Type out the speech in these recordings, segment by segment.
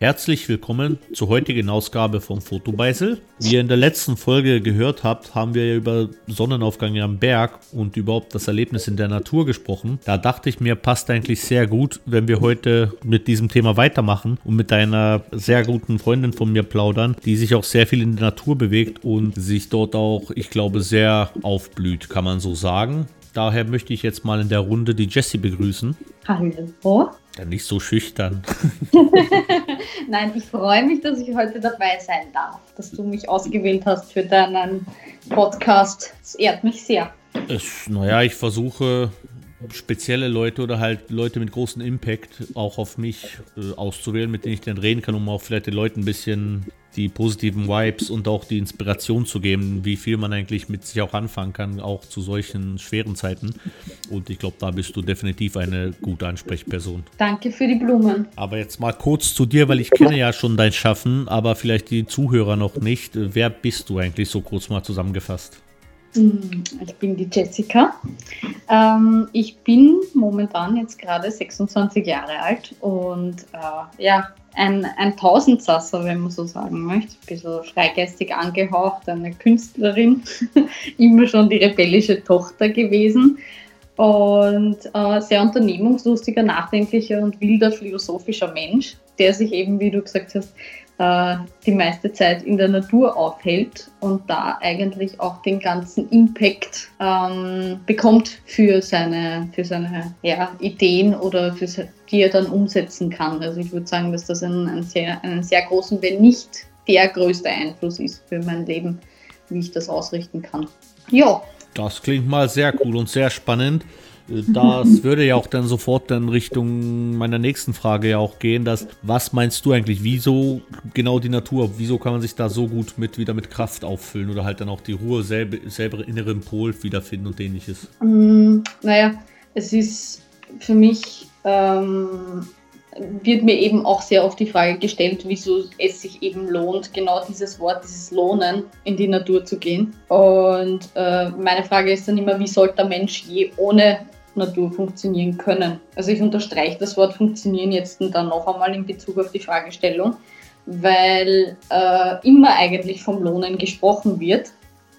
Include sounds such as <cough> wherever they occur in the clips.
Herzlich willkommen zur heutigen Ausgabe vom Fotobeisel. Wie ihr in der letzten Folge gehört habt, haben wir ja über Sonnenaufgang am Berg und überhaupt das Erlebnis in der Natur gesprochen. Da dachte ich mir, passt eigentlich sehr gut, wenn wir heute mit diesem Thema weitermachen und mit einer sehr guten Freundin von mir plaudern, die sich auch sehr viel in der Natur bewegt und sich dort auch, ich glaube, sehr aufblüht, kann man so sagen. Daher möchte ich jetzt mal in der Runde die Jessie begrüßen. Hallo. Ja, nicht so schüchtern. <laughs> Nein, ich freue mich, dass ich heute dabei sein darf, dass du mich ausgewählt hast für deinen Podcast. Es ehrt mich sehr. Es, naja, ich versuche spezielle Leute oder halt Leute mit großem Impact auch auf mich äh, auszuwählen, mit denen ich dann reden kann, um auch vielleicht den Leuten ein bisschen die positiven Vibes und auch die Inspiration zu geben, wie viel man eigentlich mit sich auch anfangen kann, auch zu solchen schweren Zeiten. Und ich glaube, da bist du definitiv eine gute Ansprechperson. Danke für die Blumen. Aber jetzt mal kurz zu dir, weil ich kenne ja schon dein Schaffen, aber vielleicht die Zuhörer noch nicht. Wer bist du eigentlich so kurz mal zusammengefasst? Hm, ich bin die Jessica. Ähm, ich bin momentan jetzt gerade 26 Jahre alt und äh, ja, ein, ein Tausendsasser, wenn man so sagen möchte. Ein bisschen freigeistig angehaucht, eine Künstlerin, <laughs> immer schon die rebellische Tochter gewesen und äh, sehr unternehmungslustiger, nachdenklicher und wilder philosophischer Mensch, der sich eben, wie du gesagt hast, äh, die meiste Zeit in der Natur aufhält und da eigentlich auch den ganzen Impact ähm, bekommt für seine, für seine ja, Ideen oder für, die er dann umsetzen kann. Also ich würde sagen, dass das ein, ein sehr, einen sehr großen, wenn nicht der größte Einfluss ist für mein Leben, wie ich das ausrichten kann. Ja. Das klingt mal sehr cool und sehr spannend. Das würde ja auch dann sofort in Richtung meiner nächsten Frage ja auch gehen, dass was meinst du eigentlich, wieso genau die Natur, wieso kann man sich da so gut mit wieder mit Kraft auffüllen oder halt dann auch die Ruhe selber, selber inneren Pol wiederfinden und ähnliches? Mm, naja, es ist für mich ähm, wird mir eben auch sehr oft die Frage gestellt, wieso es sich eben lohnt, genau dieses Wort, dieses Lohnen, in die Natur zu gehen. Und äh, meine Frage ist dann immer, wie sollte der Mensch je ohne Natur funktionieren können. Also ich unterstreiche das Wort funktionieren jetzt dann noch einmal in Bezug auf die Fragestellung, weil äh, immer eigentlich vom Lohnen gesprochen wird.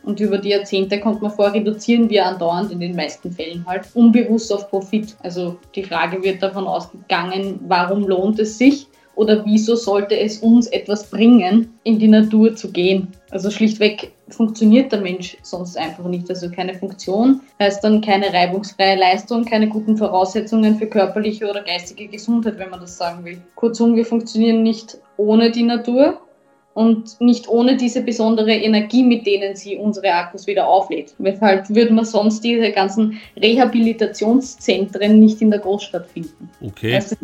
Und über die Jahrzehnte kommt man vor, reduzieren wir andauernd in den meisten Fällen halt unbewusst auf Profit. Also die Frage wird davon ausgegangen, warum lohnt es sich? oder wieso sollte es uns etwas bringen, in die Natur zu gehen? Also schlichtweg funktioniert der Mensch sonst einfach nicht. Also keine Funktion heißt dann keine reibungsfreie Leistung, keine guten Voraussetzungen für körperliche oder geistige Gesundheit, wenn man das sagen will. Kurzum, wir funktionieren nicht ohne die Natur und nicht ohne diese besondere Energie, mit denen sie unsere Akkus wieder auflädt. Weshalb würde man sonst diese ganzen Rehabilitationszentren nicht in der Großstadt finden. Okay. Also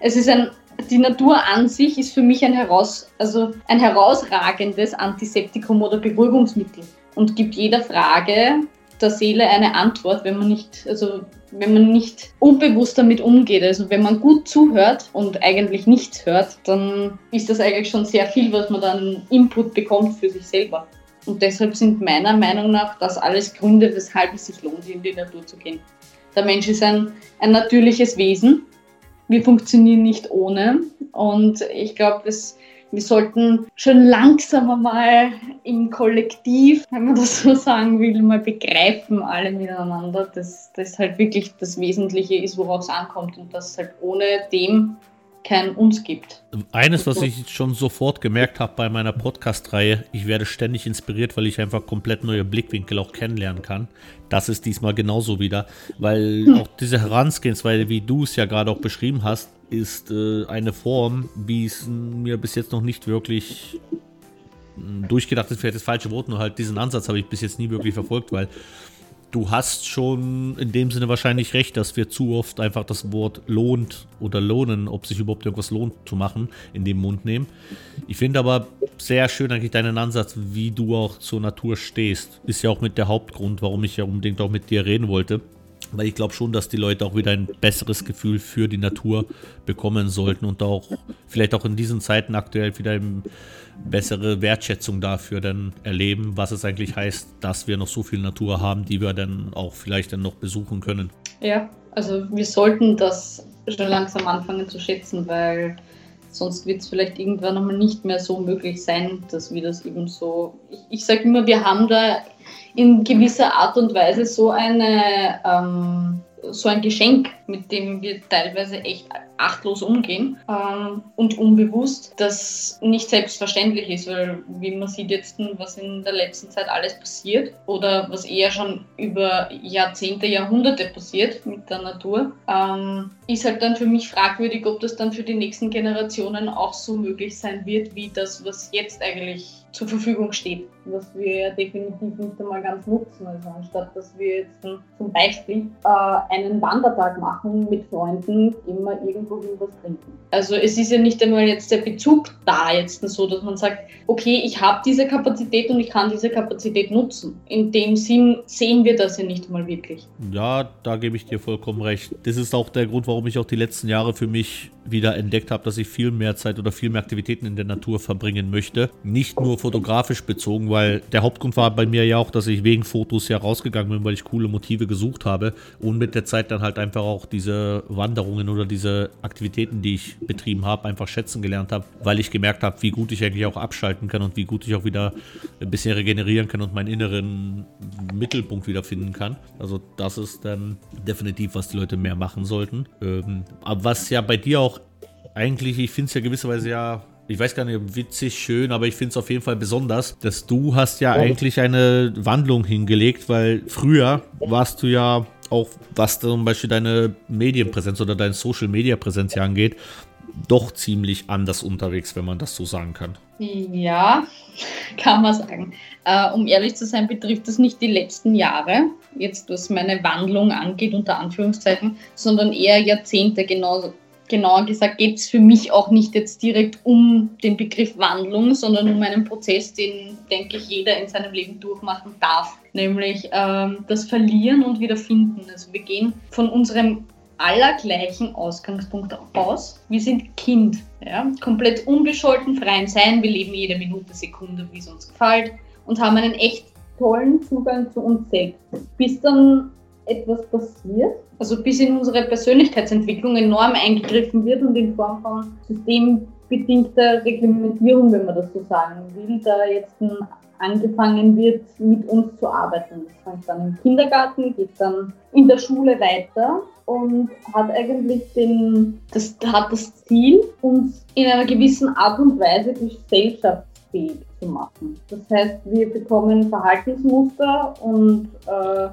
es ist ein die Natur an sich ist für mich ein, heraus, also ein herausragendes Antiseptikum oder Beruhigungsmittel und gibt jeder Frage der Seele eine Antwort, wenn man nicht, also wenn man nicht unbewusst damit umgeht. Also wenn man gut zuhört und eigentlich nichts hört, dann ist das eigentlich schon sehr viel, was man dann Input bekommt für sich selber. Und deshalb sind meiner Meinung nach das alles Gründe, weshalb es sich lohnt, in die Natur zu gehen. Der Mensch ist ein, ein natürliches Wesen wir funktionieren nicht ohne. Und ich glaube, wir sollten schon langsam mal im Kollektiv, wenn man das so sagen will, mal begreifen alle miteinander, dass das halt wirklich das Wesentliche ist, worauf es ankommt und dass halt ohne dem kein uns gibt. Eines, was ich schon sofort gemerkt habe bei meiner Podcast-Reihe, ich werde ständig inspiriert, weil ich einfach komplett neue Blickwinkel auch kennenlernen kann. Das ist diesmal genauso wieder, weil hm. auch diese Herangehensweise, wie du es ja gerade auch beschrieben hast, ist äh, eine Form, wie es mir bis jetzt noch nicht wirklich hm, durchgedacht ist, vielleicht das falsche Wort, nur halt diesen Ansatz habe ich bis jetzt nie wirklich verfolgt, weil du hast schon in dem Sinne wahrscheinlich recht, dass wir zu oft einfach das Wort lohnt oder lohnen, ob sich überhaupt irgendwas lohnt zu machen, in den Mund nehmen. Ich finde aber sehr schön eigentlich deinen Ansatz, wie du auch zur Natur stehst. Ist ja auch mit der Hauptgrund, warum ich ja unbedingt auch mit dir reden wollte. Weil ich glaube schon, dass die Leute auch wieder ein besseres Gefühl für die Natur bekommen sollten und auch vielleicht auch in diesen Zeiten aktuell wieder eine bessere Wertschätzung dafür dann erleben, was es eigentlich heißt, dass wir noch so viel Natur haben, die wir dann auch vielleicht dann noch besuchen können. Ja, also wir sollten das schon langsam anfangen zu schätzen, weil Sonst wird es vielleicht irgendwann einmal nicht mehr so möglich sein, dass wir das eben so. Ich, ich sage immer, wir haben da in gewisser Art und Weise so eine ähm, so ein Geschenk, mit dem wir teilweise echt achtlos umgehen ähm, und unbewusst, das nicht selbstverständlich ist, weil wie man sieht jetzt, was in der letzten Zeit alles passiert oder was eher schon über Jahrzehnte, Jahrhunderte passiert mit der Natur, ähm, ist halt dann für mich fragwürdig, ob das dann für die nächsten Generationen auch so möglich sein wird, wie das, was jetzt eigentlich zur Verfügung steht, was wir ja definitiv nicht einmal ganz nutzen. Also anstatt dass wir jetzt zum Beispiel äh, einen Wandertag machen mit Freunden, wir irgendwo was trinken. Also es ist ja nicht einmal jetzt der Bezug da jetzt so, dass man sagt, okay, ich habe diese Kapazität und ich kann diese Kapazität nutzen. In dem Sinn sehen wir das ja nicht einmal wirklich. Ja, da gebe ich dir vollkommen recht. Das ist auch der Grund, warum ich auch die letzten Jahre für mich wieder entdeckt habe, dass ich viel mehr Zeit oder viel mehr Aktivitäten in der Natur verbringen möchte. Nicht nur fotografisch bezogen, weil der Hauptgrund war bei mir ja auch, dass ich wegen Fotos ja rausgegangen bin, weil ich coole Motive gesucht habe und mit der Zeit dann halt einfach auch diese Wanderungen oder diese Aktivitäten, die ich betrieben habe, einfach schätzen gelernt habe, weil ich gemerkt habe, wie gut ich eigentlich auch abschalten kann und wie gut ich auch wieder ein bisschen regenerieren kann und meinen inneren Mittelpunkt wiederfinden kann. Also das ist dann definitiv, was die Leute mehr machen sollten. Ähm, aber was ja bei dir auch eigentlich, ich finde es ja gewisserweise ja ich weiß gar nicht, witzig, schön, aber ich finde es auf jeden Fall besonders, dass du hast ja eigentlich eine Wandlung hingelegt, weil früher warst du ja auch, was zum Beispiel deine Medienpräsenz oder deine Social-Media-Präsenz ja angeht, doch ziemlich anders unterwegs, wenn man das so sagen kann. Ja, <laughs> kann man sagen. Äh, um ehrlich zu sein, betrifft das nicht die letzten Jahre, jetzt was meine Wandlung angeht, unter Anführungszeichen, sondern eher Jahrzehnte genauso genauer gesagt geht es für mich auch nicht jetzt direkt um den Begriff Wandlung, sondern um einen Prozess, den, denke ich, jeder in seinem Leben durchmachen darf. Nämlich ähm, das Verlieren und Wiederfinden. Also wir gehen von unserem allergleichen Ausgangspunkt aus. Wir sind Kind, ja? komplett unbescholten, freien Sein. Wir leben jede Minute, Sekunde, wie es uns gefällt und haben einen echt tollen Zugang zu uns selbst. Bis dann etwas passiert, also bis in unsere Persönlichkeitsentwicklung enorm eingegriffen wird und in Form von systembedingter Reglementierung, wenn man das so sagen will, da jetzt angefangen wird, mit uns zu arbeiten. Das fängt dann im Kindergarten, geht dann in der Schule weiter und hat eigentlich den, das hat das Ziel, uns in einer gewissen Art und Weise gesellschaftsfähig zu machen. Das heißt, wir bekommen Verhaltensmuster und äh,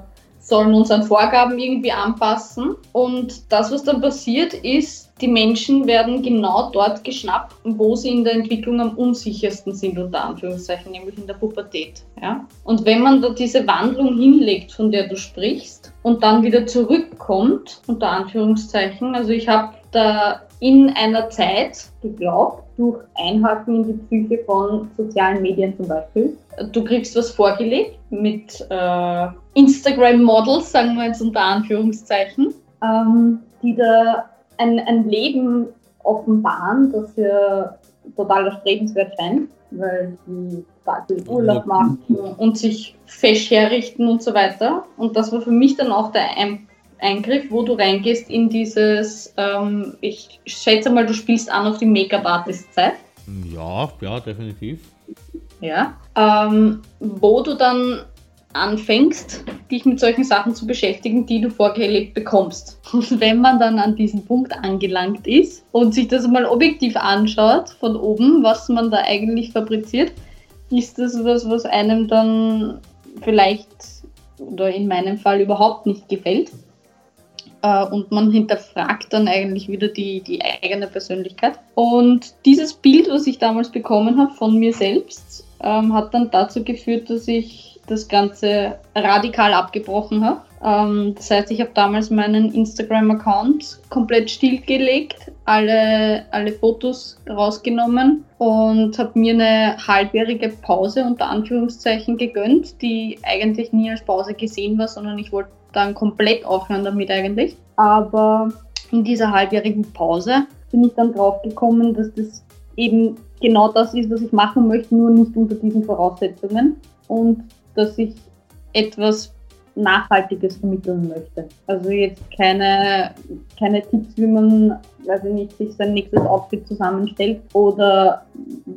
sollen uns an Vorgaben irgendwie anpassen. Und das, was dann passiert, ist, die Menschen werden genau dort geschnappt, wo sie in der Entwicklung am unsichersten sind, unter Anführungszeichen, nämlich in der Pubertät. Ja? Und wenn man da diese Wandlung hinlegt, von der du sprichst, und dann wieder zurückkommt, unter Anführungszeichen, also ich habe da in einer Zeit geglaubt, durch Einhaken in die Psyche von sozialen Medien zum Beispiel. Du kriegst was vorgelegt mit äh, Instagram-Models, sagen wir jetzt unter Anführungszeichen, ähm, die da ein, ein Leben offenbaren, das ja total erstrebenswert scheint, weil die total viel Urlaub machen und sich fesch herrichten und so weiter. Und das war für mich dann auch der Ein Eingriff, wo du reingehst in dieses, ähm, ich schätze mal, du spielst an auf die Make-up-Artist-Zeit. Ja, ja, definitiv. Ja, ähm, wo du dann anfängst, dich mit solchen Sachen zu beschäftigen, die du vorgelebt bekommst. Und <laughs> wenn man dann an diesem Punkt angelangt ist und sich das mal objektiv anschaut von oben, was man da eigentlich fabriziert, ist das was, was einem dann vielleicht oder in meinem Fall überhaupt nicht gefällt. Äh, und man hinterfragt dann eigentlich wieder die, die eigene Persönlichkeit. Und dieses Bild, was ich damals bekommen habe von mir selbst, ähm, hat dann dazu geführt, dass ich das Ganze radikal abgebrochen habe. Ähm, das heißt, ich habe damals meinen Instagram-Account komplett stillgelegt, alle, alle Fotos rausgenommen und habe mir eine halbjährige Pause unter Anführungszeichen gegönnt, die eigentlich nie als Pause gesehen war, sondern ich wollte dann komplett aufhören damit eigentlich. Aber in dieser halbjährigen Pause bin ich dann drauf gekommen, dass das eben genau das ist, was ich machen möchte, nur nicht unter diesen Voraussetzungen. Und dass ich etwas Nachhaltiges vermitteln möchte. Also jetzt keine, keine Tipps, wie man, weiß ich nicht, sich sein nächstes Outfit zusammenstellt oder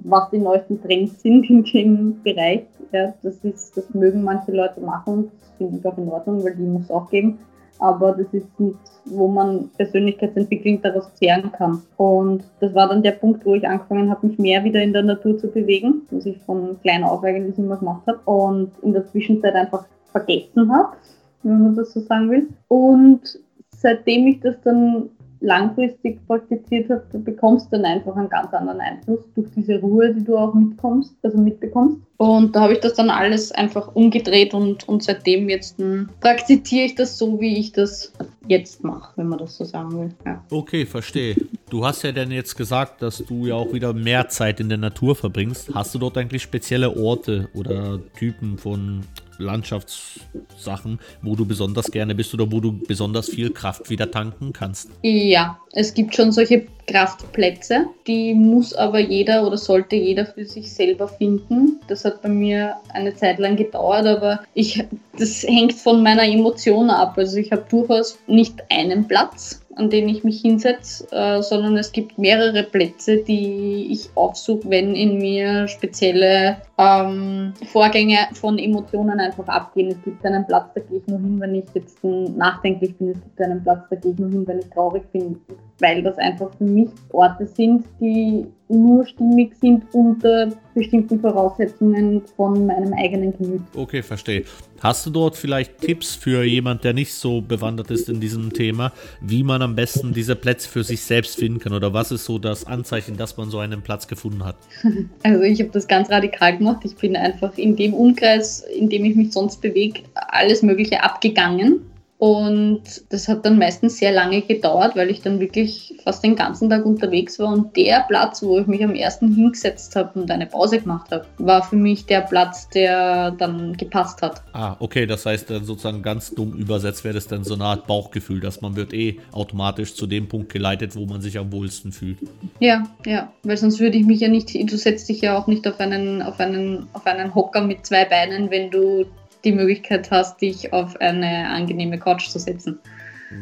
was die neuesten Trends sind in dem Bereich. Ja, das, ist, das mögen manche Leute machen, das finde ich auch in Ordnung, weil die muss es auch geben aber das ist nichts, wo man Persönlichkeitsentwicklung daraus zehren kann. Und das war dann der Punkt, wo ich angefangen habe, mich mehr wieder in der Natur zu bewegen, was ich von klein auf eigentlich immer gemacht habe und in der Zwischenzeit einfach vergessen habe, wenn man das so sagen will. Und seitdem ich das dann langfristig praktiziert hast, du bekommst dann einfach einen ganz anderen Einfluss durch diese Ruhe, die du auch mitkommst, also mitbekommst. Und da habe ich das dann alles einfach umgedreht und, und seitdem jetzt m, praktiziere ich das so, wie ich das jetzt mache, wenn man das so sagen will. Ja. Okay, verstehe. Du hast ja dann jetzt gesagt, dass du ja auch wieder mehr Zeit in der Natur verbringst. Hast du dort eigentlich spezielle Orte oder Typen von Landschaftssachen, wo du besonders gerne bist oder wo du besonders viel Kraft wieder tanken kannst? Ja, es gibt schon solche Kraftplätze, die muss aber jeder oder sollte jeder für sich selber finden. Das hat bei mir eine Zeit lang gedauert, aber ich, das hängt von meiner Emotion ab. Also ich habe durchaus nicht einen Platz, an den ich mich hinsetze, äh, sondern es gibt mehrere Plätze, die ich aufsuche, wenn in mir spezielle ähm, Vorgänge von Emotionen einfach abgehen. Es gibt einen Platz, da gehe ich nur hin, wenn ich jetzt nachdenklich bin. Es gibt einen Platz, da gehe ich nur hin, wenn ich traurig bin, weil das einfach für mich Orte sind, die nur stimmig sind unter bestimmten Voraussetzungen von meinem eigenen Gemüt. Okay, verstehe. Hast du dort vielleicht Tipps für jemand, der nicht so bewandert ist in diesem Thema, wie man am besten diese Plätze für sich selbst finden kann? Oder was ist so das Anzeichen, dass man so einen Platz gefunden hat? <laughs> Also ich habe das ganz radikal gemacht. Ich bin einfach in dem Umkreis, in dem ich mich sonst bewege, alles Mögliche abgegangen und das hat dann meistens sehr lange gedauert, weil ich dann wirklich fast den ganzen Tag unterwegs war. Und der Platz, wo ich mich am ersten hingesetzt habe und eine Pause gemacht habe, war für mich der Platz, der dann gepasst hat. Ah, okay, das heißt dann sozusagen ganz dumm übersetzt wäre das dann so eine Art Bauchgefühl, dass man wird eh automatisch zu dem Punkt geleitet, wo man sich am wohlsten fühlt. Ja, ja, weil sonst würde ich mich ja nicht, du setzt dich ja auch nicht auf einen, auf einen, auf einen Hocker mit zwei Beinen, wenn du die Möglichkeit hast, dich auf eine angenehme Couch zu setzen.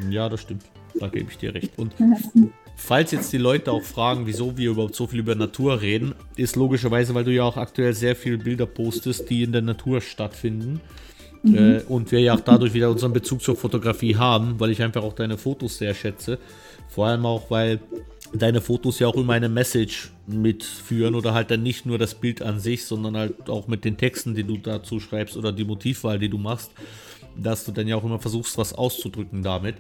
Ja, das stimmt. Da gebe ich dir recht. Und falls jetzt die Leute auch fragen, wieso wir überhaupt so viel über Natur reden, ist logischerweise, weil du ja auch aktuell sehr viele Bilder postest, die in der Natur stattfinden. Mhm. Äh, und wir ja auch dadurch wieder unseren Bezug zur Fotografie haben, weil ich einfach auch deine Fotos sehr schätze. Vor allem auch, weil deine Fotos ja auch immer eine Message mitführen oder halt dann nicht nur das Bild an sich, sondern halt auch mit den Texten, die du dazu schreibst oder die Motivwahl, die du machst, dass du dann ja auch immer versuchst, was auszudrücken damit.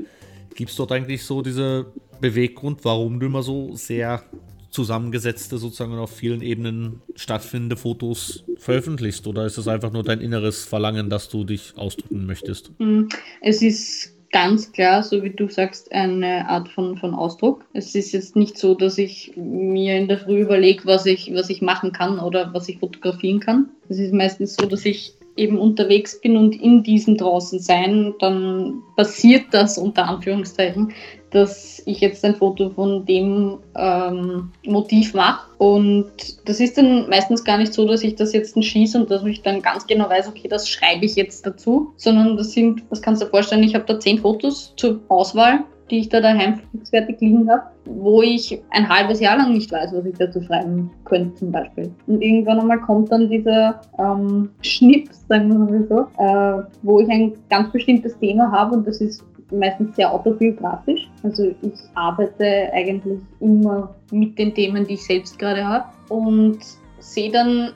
Gibt es dort eigentlich so diese Beweggrund, warum du immer so sehr zusammengesetzte, sozusagen auf vielen Ebenen stattfindende Fotos veröffentlichst? Oder ist es einfach nur dein inneres Verlangen, dass du dich ausdrücken möchtest? Hm, es ist ganz klar, so wie du sagst, eine Art von, von Ausdruck. Es ist jetzt nicht so, dass ich mir in der Früh überlege, was ich, was ich machen kann oder was ich fotografieren kann. Es ist meistens so, dass ich eben unterwegs bin und in diesem draußen sein, dann passiert das unter Anführungszeichen, dass ich jetzt ein Foto von dem ähm, Motiv mache. Und das ist dann meistens gar nicht so, dass ich das jetzt schieße und dass ich dann ganz genau weiß, okay, das schreibe ich jetzt dazu, sondern das sind, das kannst du dir vorstellen, ich habe da zehn Fotos zur Auswahl die ich da daheim fixfertig liegen habe, wo ich ein halbes Jahr lang nicht weiß, was ich dazu schreiben könnte zum Beispiel. Und irgendwann einmal kommt dann dieser ähm, Schnips, sagen wir mal so, äh, wo ich ein ganz bestimmtes Thema habe und das ist meistens sehr autobiografisch. Also ich arbeite eigentlich immer mit den Themen, die ich selbst gerade habe und sehe dann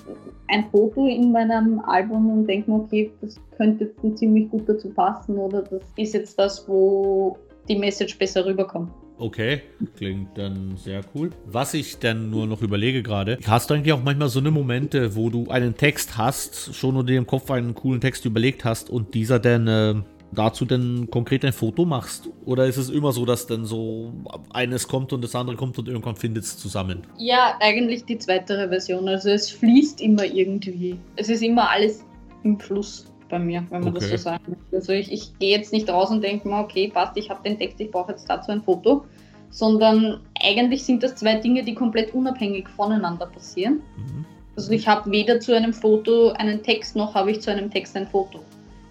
ein Foto in meinem Album und denke mir, okay, das könnte ziemlich gut dazu passen oder das ist jetzt das, wo die Message besser rüberkommt. Okay, klingt dann sehr cool. Was ich dann nur noch überlege gerade, hast du eigentlich auch manchmal so eine Momente, wo du einen Text hast, schon dir im Kopf einen coolen Text überlegt hast und dieser dann äh, dazu dann konkret ein Foto machst? Oder ist es immer so, dass dann so eines kommt und das andere kommt und irgendwann findet es zusammen? Ja, eigentlich die zweite Version. Also es fließt immer irgendwie. Es ist immer alles im Fluss bei mir, wenn man okay. das so sagen möchte. Also ich, ich gehe jetzt nicht raus und denke mir, okay, passt, ich habe den Text, ich brauche jetzt dazu ein Foto, sondern eigentlich sind das zwei Dinge, die komplett unabhängig voneinander passieren. Mhm. Also ich habe weder zu einem Foto einen Text, noch habe ich zu einem Text ein Foto.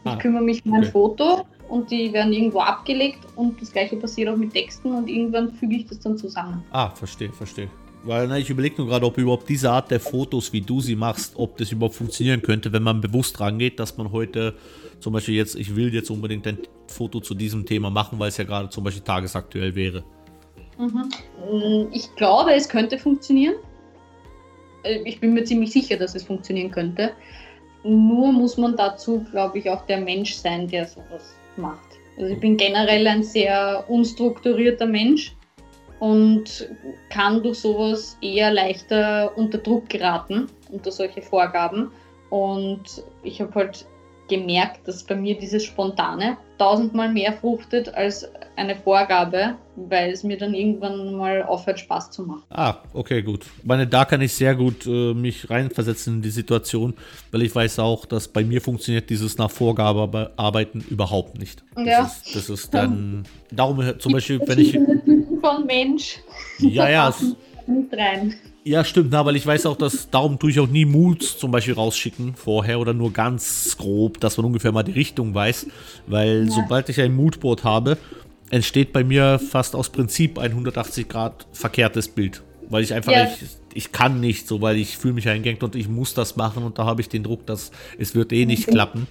Ich ah, kümmere mich um ein okay. Foto und die werden irgendwo abgelegt und das gleiche passiert auch mit Texten und irgendwann füge ich das dann zusammen. Ah, verstehe, verstehe. Weil na, ich überlege nur gerade, ob überhaupt diese Art der Fotos, wie du sie machst, ob das überhaupt funktionieren könnte, wenn man bewusst rangeht, dass man heute zum Beispiel jetzt, ich will jetzt unbedingt ein Foto zu diesem Thema machen, weil es ja gerade zum Beispiel tagesaktuell wäre. Mhm. Ich glaube, es könnte funktionieren. Äh, ich bin mir ziemlich sicher, dass es funktionieren könnte. Nur muss man dazu, glaube ich, auch der Mensch sein, der sowas macht. Also ich bin generell ein sehr unstrukturierter Mensch und kann durch sowas eher leichter unter Druck geraten, unter solche Vorgaben. Und ich habe halt gemerkt, dass bei mir dieses Spontane tausendmal mehr fruchtet als eine Vorgabe, weil es mir dann irgendwann mal aufhört, Spaß zu machen. Ah, okay, gut. Meine, da kann ich sehr gut äh, mich reinversetzen in die Situation, weil ich weiß auch, dass bei mir funktioniert dieses nach Vorgabe arbeiten überhaupt nicht. Das ja. Ist, das ist dann, darum zum Beispiel, wenn ich... Von Mensch. Ja, ja. <laughs> nicht rein. Ja, stimmt, na, weil ich weiß auch, dass darum tue ich auch nie Moods zum Beispiel rausschicken vorher oder nur ganz grob, dass man ungefähr mal die Richtung weiß. Weil ja. sobald ich ein Moodboard habe, entsteht bei mir fast aus Prinzip ein 180 Grad verkehrtes Bild. Weil ich einfach, ja. ich, ich kann nicht so, weil ich fühle mich eingängt und ich muss das machen und da habe ich den Druck, dass es wird eh nicht klappen.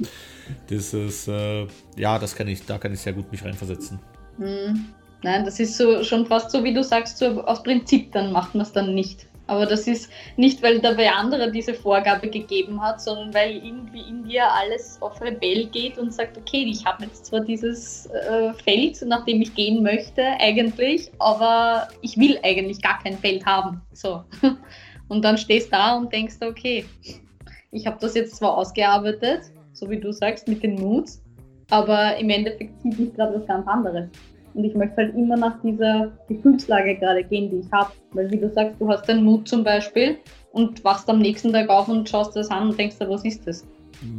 Das ist, äh, ja, das kann ich, da kann ich sehr gut mich reinversetzen. Mhm. Nein, das ist so schon fast so, wie du sagst, so aus Prinzip, dann macht man es dann nicht. Aber das ist nicht, weil der andere diese Vorgabe gegeben hat, sondern weil irgendwie in dir alles auf Rebell geht und sagt, okay, ich habe jetzt zwar dieses äh, Feld, nach dem ich gehen möchte eigentlich, aber ich will eigentlich gar kein Feld haben. So. <laughs> Und dann stehst du da und denkst, okay, ich habe das jetzt zwar ausgearbeitet, so wie du sagst, mit den Moods, aber im Endeffekt zieht mich gerade was ganz anderes. Und ich möchte halt immer nach dieser Gefühlslage gerade gehen, die ich habe. Weil wie du sagst, du hast den Mut zum Beispiel und wachst am nächsten Tag auf und schaust das an und denkst dir, was ist das?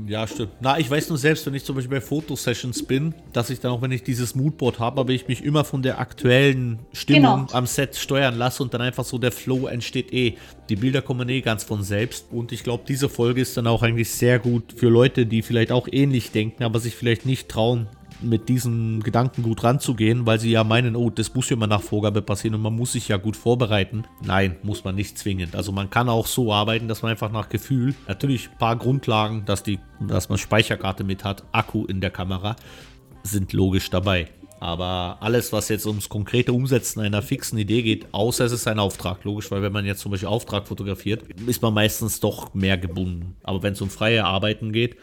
Ja, stimmt. Na, ich weiß nur selbst, wenn ich zum Beispiel bei Fotosessions bin, dass ich dann auch, wenn ich dieses Moodboard habe, aber ich mich immer von der aktuellen Stimmung genau. am Set steuern lasse und dann einfach so der Flow entsteht eh. Die Bilder kommen eh ganz von selbst und ich glaube, diese Folge ist dann auch eigentlich sehr gut für Leute, die vielleicht auch ähnlich denken, aber sich vielleicht nicht trauen, mit diesen Gedanken gut ranzugehen, weil sie ja meinen, oh, das muss ja immer nach Vorgabe passieren und man muss sich ja gut vorbereiten. Nein, muss man nicht zwingend. Also man kann auch so arbeiten, dass man einfach nach Gefühl, natürlich ein paar Grundlagen, dass, die, dass man Speicherkarte mit hat, Akku in der Kamera, sind logisch dabei. Aber alles, was jetzt ums konkrete Umsetzen einer fixen Idee geht, außer es ist ein Auftrag, logisch, weil wenn man jetzt zum Beispiel Auftrag fotografiert, ist man meistens doch mehr gebunden. Aber wenn es um freie Arbeiten geht,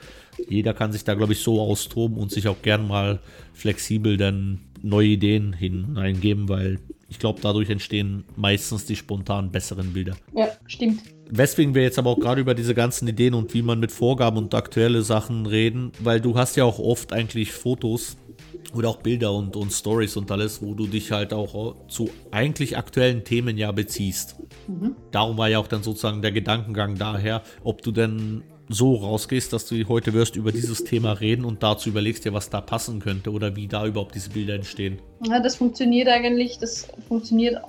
jeder kann sich da, glaube ich, so austoben und sich auch gern mal flexibel dann neue Ideen hineingeben, weil ich glaube, dadurch entstehen meistens die spontan besseren Bilder. Ja, stimmt. Weswegen wir jetzt aber auch gerade über diese ganzen Ideen und wie man mit Vorgaben und aktuelle Sachen reden, weil du hast ja auch oft eigentlich Fotos oder auch Bilder und, und Stories und alles, wo du dich halt auch zu eigentlich aktuellen Themen ja beziehst. Mhm. Darum war ja auch dann sozusagen der Gedankengang daher, ob du denn so rausgehst, dass du heute wirst über dieses Thema reden und dazu überlegst dir, was da passen könnte oder wie da überhaupt diese Bilder entstehen. Ja, das funktioniert eigentlich, das funktioniert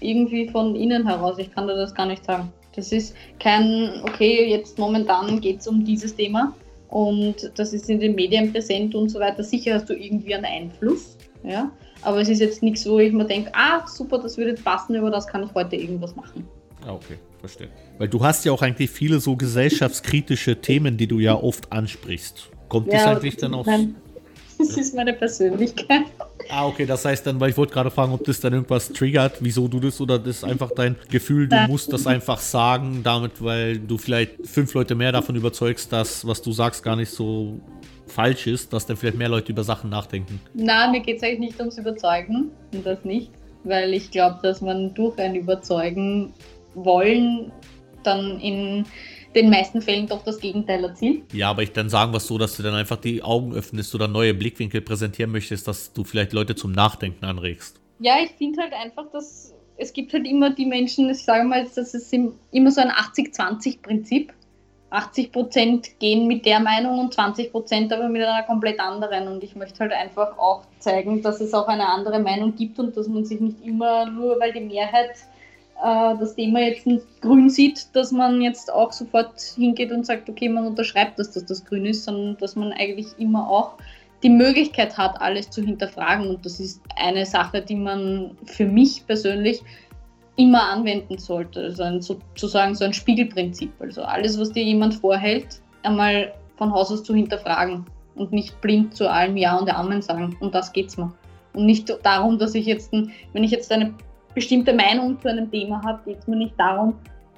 irgendwie von innen heraus. Ich kann dir das gar nicht sagen. Das ist kein, okay, jetzt momentan geht es um dieses Thema und das ist in den Medien präsent und so weiter. Sicher hast du irgendwie einen Einfluss, ja, aber es ist jetzt nichts, wo ich mir denke, ah, super, das würde passen, über das kann ich heute irgendwas machen. Ah, okay verstehe. Weil du hast ja auch eigentlich viele so gesellschaftskritische Themen, die du ja oft ansprichst. Kommt ja, das eigentlich dann auch? Nein, <laughs> das ist meine Persönlichkeit. Ah, okay, das heißt dann, weil ich wollte gerade fragen, ob das dann irgendwas triggert, wieso du das oder das ist einfach dein Gefühl, du musst das einfach sagen, damit, weil du vielleicht fünf Leute mehr davon überzeugst, dass was du sagst gar nicht so falsch ist, dass dann vielleicht mehr Leute über Sachen nachdenken. Na, mir geht es eigentlich nicht ums Überzeugen und das nicht, weil ich glaube, dass man durch ein Überzeugen wollen, dann in den meisten Fällen doch das Gegenteil erzielen. Ja, aber ich dann sagen wir so, dass du dann einfach die Augen öffnest oder neue Blickwinkel präsentieren möchtest, dass du vielleicht Leute zum Nachdenken anregst. Ja, ich finde halt einfach, dass es gibt halt immer die Menschen, ich sage mal, das ist immer so ein 80-20-Prinzip. 80 Prozent gehen mit der Meinung und 20 Prozent aber mit einer komplett anderen. Und ich möchte halt einfach auch zeigen, dass es auch eine andere Meinung gibt und dass man sich nicht immer nur, weil die Mehrheit äh, das Thema jetzt grün sieht, dass man jetzt auch sofort hingeht und sagt, okay, man unterschreibt, dass das das grün ist, sondern dass man eigentlich immer auch die Möglichkeit hat, alles zu hinterfragen. Und das ist eine Sache, die man für mich persönlich immer anwenden sollte. Also ein, sozusagen so ein Spiegelprinzip. Also alles, was dir jemand vorhält, einmal von Haus aus zu hinterfragen und nicht blind zu allem Ja und Amen sagen. Und das geht's mir. Und nicht darum, dass ich jetzt, wenn ich jetzt eine bestimmte Meinung zu einem Thema habe, geht es mir nicht darum,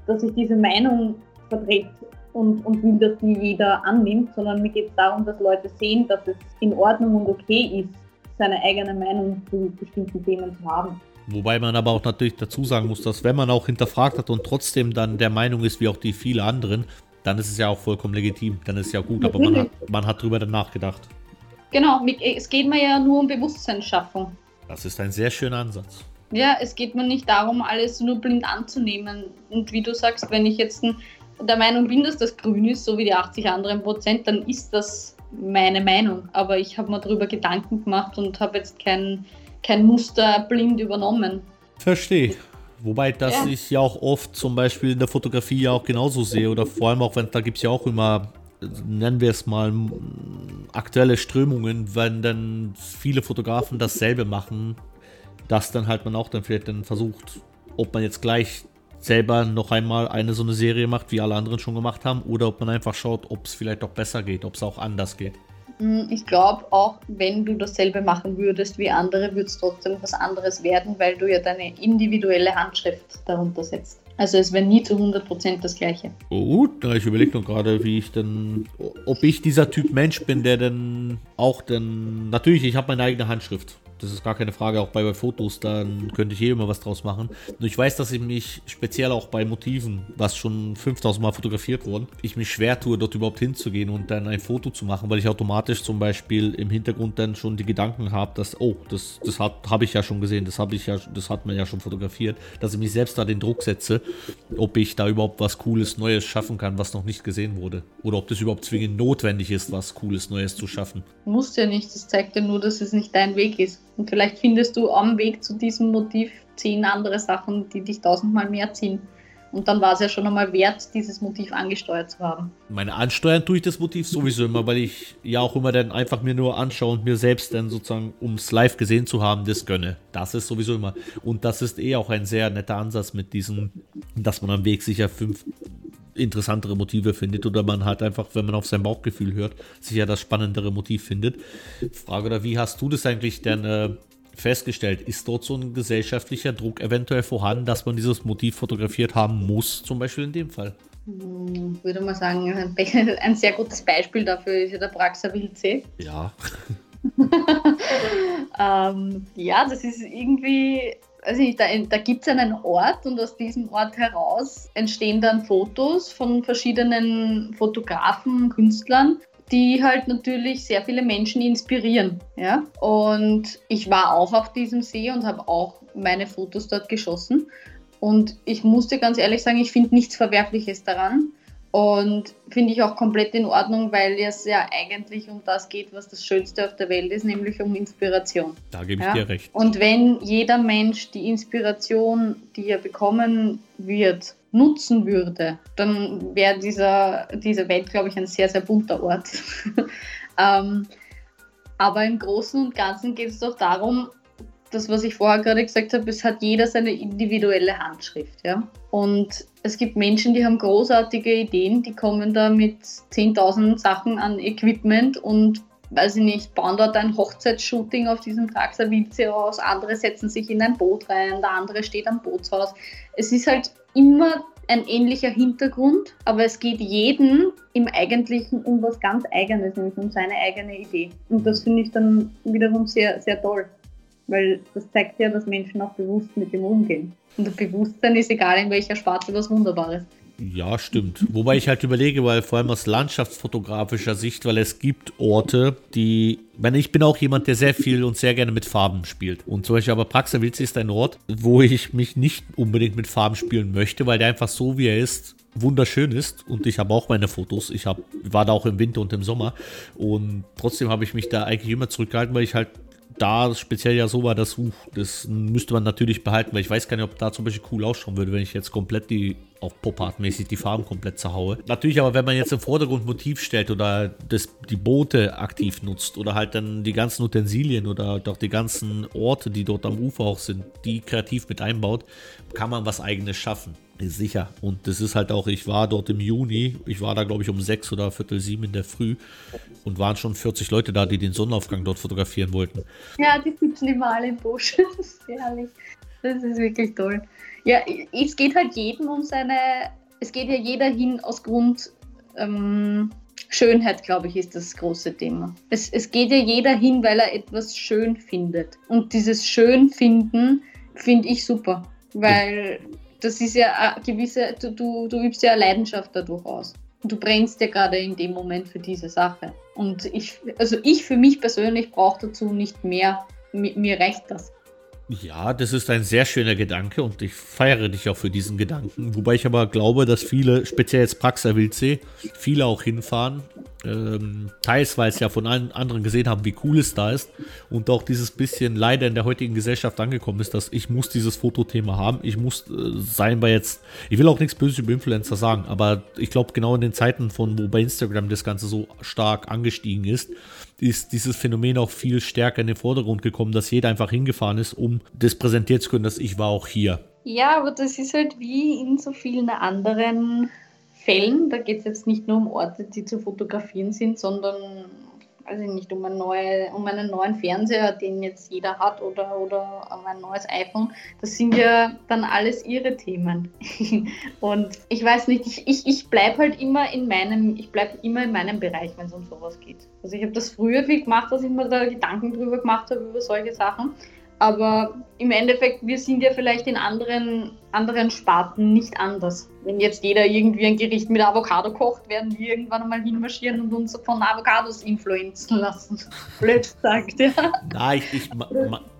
dass ich diese Meinung vertrete und, und will, dass die jeder annimmt, sondern mir geht es darum, dass Leute sehen, dass es in Ordnung und okay ist, seine eigene Meinung zu bestimmten Themen zu haben. Wobei man aber auch natürlich dazu sagen muss, dass wenn man auch hinterfragt hat und trotzdem dann der Meinung ist, wie auch die viele anderen, dann ist es ja auch vollkommen legitim, dann ist es ja gut, aber man hat, man hat drüber dann nachgedacht. Genau, es geht mir ja nur um Bewusstseinsschaffung. Das ist ein sehr schöner Ansatz. Ja, es geht mir nicht darum, alles nur blind anzunehmen. Und wie du sagst, wenn ich jetzt der Meinung bin, dass das grün ist, so wie die 80 anderen Prozent, dann ist das meine Meinung. Aber ich habe mir darüber Gedanken gemacht und habe jetzt kein, kein Muster blind übernommen. Verstehe. Wobei das ja. ich ja auch oft zum Beispiel in der Fotografie ja auch genauso sehe oder vor allem auch, wenn da gibt es ja auch immer, nennen wir es mal, aktuelle Strömungen, wenn dann viele Fotografen dasselbe machen, dass dann halt man auch dann vielleicht dann versucht, ob man jetzt gleich selber noch einmal eine so eine Serie macht, wie alle anderen schon gemacht haben, oder ob man einfach schaut, ob es vielleicht auch besser geht, ob es auch anders geht. Hm, ich glaube, auch wenn du dasselbe machen würdest wie andere, würde es trotzdem was anderes werden, weil du ja deine individuelle Handschrift darunter setzt. Also es wäre nie zu 100% das gleiche. Gut, ich überlege noch gerade, wie ich denn, ob ich dieser Typ Mensch bin, der denn auch denn, natürlich, ich habe meine eigene Handschrift das ist gar keine Frage, auch bei, bei Fotos, dann könnte ich eh immer was draus machen. Nur ich weiß, dass ich mich speziell auch bei Motiven, was schon 5000 Mal fotografiert wurden, ich mich schwer tue, dort überhaupt hinzugehen und dann ein Foto zu machen, weil ich automatisch zum Beispiel im Hintergrund dann schon die Gedanken habe, dass, oh, das, das habe ich ja schon gesehen, das ich ja, das hat man ja schon fotografiert, dass ich mich selbst da den Druck setze, ob ich da überhaupt was Cooles, Neues schaffen kann, was noch nicht gesehen wurde. Oder ob das überhaupt zwingend notwendig ist, was Cooles, Neues zu schaffen. Muss ja nicht, das zeigt ja nur, dass es nicht dein Weg ist. Und vielleicht findest du am Weg zu diesem Motiv zehn andere Sachen, die dich tausendmal mehr ziehen. Und dann war es ja schon einmal wert, dieses Motiv angesteuert zu haben. Meine ansteuern tue ich das Motiv sowieso immer, weil ich ja auch immer dann einfach mir nur anschaue und mir selbst dann sozusagen, um es live gesehen zu haben, das gönne. Das ist sowieso immer. Und das ist eh auch ein sehr netter Ansatz mit diesem, dass man am Weg sicher fünf interessantere Motive findet oder man halt einfach, wenn man auf sein Bauchgefühl hört, sicher das spannendere Motiv findet. Frage oder wie hast du das eigentlich denn äh, festgestellt? Ist dort so ein gesellschaftlicher Druck eventuell vorhanden, dass man dieses Motiv fotografiert haben muss, zum Beispiel in dem Fall? Hm, würde man sagen, <laughs> ein sehr gutes Beispiel dafür ist ja der Praxer Wildsee. Ja. <laughs> ähm, ja, das ist irgendwie also da, da gibt es einen Ort und aus diesem Ort heraus entstehen dann Fotos von verschiedenen Fotografen, Künstlern, die halt natürlich sehr viele Menschen inspirieren. Ja? Und ich war auch auf diesem See und habe auch meine Fotos dort geschossen. Und ich musste ganz ehrlich sagen, ich finde nichts Verwerfliches daran. Und finde ich auch komplett in Ordnung, weil es ja eigentlich um das geht, was das Schönste auf der Welt ist, nämlich um Inspiration. Da gebe ich ja? dir recht. Und wenn jeder Mensch die Inspiration, die er bekommen wird, nutzen würde, dann wäre dieser, diese Welt, glaube ich, ein sehr, sehr bunter Ort. <laughs> ähm, aber im Großen und Ganzen geht es doch darum, das, was ich vorher gerade gesagt habe, es hat jeder seine individuelle Handschrift. Ja? Und es gibt Menschen, die haben großartige Ideen, die kommen da mit 10.000 Sachen an Equipment und weiß ich nicht, bauen dort ein Hochzeitsshooting auf diesem Traxer Wilze aus, andere setzen sich in ein Boot rein, der andere steht am Bootshaus. Es ist halt immer ein ähnlicher Hintergrund, aber es geht jedem im Eigentlichen um was ganz Eigenes, nämlich um seine eigene Idee. Und das finde ich dann wiederum sehr, sehr toll weil das zeigt ja, dass Menschen auch bewusst mit dem umgehen. Und das Bewusstsein ist egal in welcher Sparte was Wunderbares. Ja, stimmt. Wobei ich halt überlege, weil vor allem aus landschaftsfotografischer Sicht, weil es gibt Orte, die, wenn ich bin auch jemand, der sehr viel und sehr gerne mit Farben spielt. Und zum Beispiel aber Praxawitz ist ein Ort, wo ich mich nicht unbedingt mit Farben spielen möchte, weil der einfach so wie er ist wunderschön ist und ich habe auch meine Fotos. Ich hab, war da auch im Winter und im Sommer und trotzdem habe ich mich da eigentlich immer zurückgehalten, weil ich halt da speziell ja so war, dass uh, das müsste man natürlich behalten, weil ich weiß gar nicht, ob da zum Beispiel cool ausschauen würde, wenn ich jetzt komplett die auf Pop-Art-mäßig die Farben komplett zerhaue. Natürlich aber, wenn man jetzt im Vordergrund Motiv stellt oder das, die Boote aktiv nutzt oder halt dann die ganzen Utensilien oder doch die ganzen Orte, die dort am Ufer auch sind, die kreativ mit einbaut, kann man was eigenes schaffen. Sicher. Und das ist halt auch, ich war dort im Juni, ich war da glaube ich um sechs oder viertel sieben in der Früh und waren schon 40 Leute da, die den Sonnenaufgang dort fotografieren wollten. Ja, die sitzen immer alle im Busch. <laughs> Das ist herrlich. Das ist wirklich toll. Ja, es geht halt jedem um seine, es geht ja jeder hin aus Grund ähm, Schönheit, glaube ich, ist das große Thema. Es, es geht ja jeder hin, weil er etwas schön findet. Und dieses Schönfinden finde ich super, weil das ist ja eine gewisse, du, du, du übst ja Leidenschaft dadurch aus. Du brennst ja gerade in dem Moment für diese Sache. Und ich, also ich für mich persönlich brauche dazu nicht mehr. Mir, mir reicht das. Ja, das ist ein sehr schöner Gedanke und ich feiere dich auch für diesen Gedanken. Wobei ich aber glaube, dass viele, speziell jetzt Praxer Wildsee, viele auch hinfahren. Ähm, teils, weil es ja von allen anderen gesehen haben, wie cool es da ist. Und auch dieses bisschen leider in der heutigen Gesellschaft angekommen ist, dass ich muss dieses Fotothema haben. Ich muss äh, sein bei jetzt, ich will auch nichts Böses über Influencer sagen, aber ich glaube genau in den Zeiten von, wo bei Instagram das Ganze so stark angestiegen ist, ist dieses Phänomen auch viel stärker in den Vordergrund gekommen, dass jeder einfach hingefahren ist, um das präsentieren zu können, dass ich war auch hier. Ja, aber das ist halt wie in so vielen anderen Fällen. Da geht es jetzt nicht nur um Orte, die zu fotografieren sind, sondern also nicht um, ein neue, um einen neuen Fernseher, den jetzt jeder hat oder, oder um ein neues iPhone. Das sind ja dann alles ihre Themen. <laughs> und ich weiß nicht, ich, ich, ich bleibe halt immer in meinem, ich bleibe immer in meinem Bereich, wenn es um sowas geht. Also ich habe das früher viel gemacht, dass ich mir da Gedanken drüber gemacht habe, über solche Sachen. Aber im Endeffekt, wir sind ja vielleicht in anderen, anderen Sparten nicht anders. Wenn jetzt jeder irgendwie ein Gericht mit Avocado kocht, werden wir irgendwann einmal hinmarschieren und uns von Avocados influenzen lassen. <laughs> Blöd gesagt, ja. Nein, ich, ich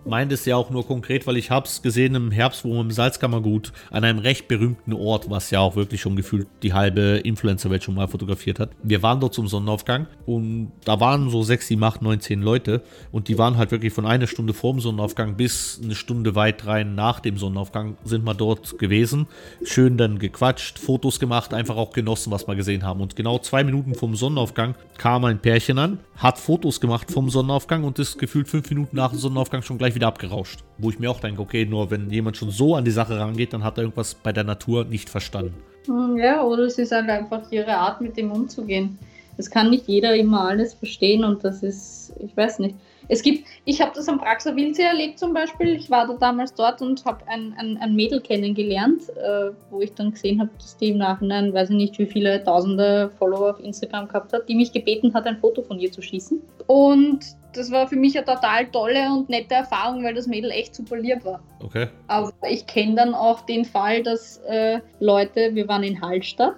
meine das ja auch nur konkret, weil ich es gesehen im Herbst, wo im Salzkammergut an einem recht berühmten Ort, was ja auch wirklich schon gefühlt die halbe Influencer-Welt schon mal fotografiert hat. Wir waren dort zum Sonnenaufgang und da waren so 6, 7, 8, 9, 10 Leute und die waren halt wirklich von einer Stunde vor dem Sonnenaufgang bis eine Stunde weit rein nach dem Sonnenaufgang sind wir dort gewesen. Schön dann gequatscht, Fotos gemacht, einfach auch genossen, was wir gesehen haben. Und genau zwei Minuten vom Sonnenaufgang kam ein Pärchen an, hat Fotos gemacht vom Sonnenaufgang und ist gefühlt fünf Minuten nach dem Sonnenaufgang schon gleich wieder abgerauscht. Wo ich mir auch denke, okay, nur wenn jemand schon so an die Sache rangeht, dann hat er irgendwas bei der Natur nicht verstanden. Hm, ja, oder es ist halt einfach ihre Art, mit dem umzugehen. Das kann nicht jeder immer alles verstehen und das ist, ich weiß nicht. Es gibt, ich habe das am Praxer Wildsee erlebt zum Beispiel. Ich war da damals dort und habe ein, ein, ein, Mädel kennengelernt, äh, wo ich dann gesehen habe, dass die im Nachhinein, weiß ich nicht, wie viele tausende Follower auf Instagram gehabt hat, die mich gebeten hat, ein Foto von ihr zu schießen. Und das war für mich eine total tolle und nette Erfahrung, weil das Mädel echt super lieb war. Okay. Aber ich kenne dann auch den Fall, dass äh, Leute, wir waren in Hallstatt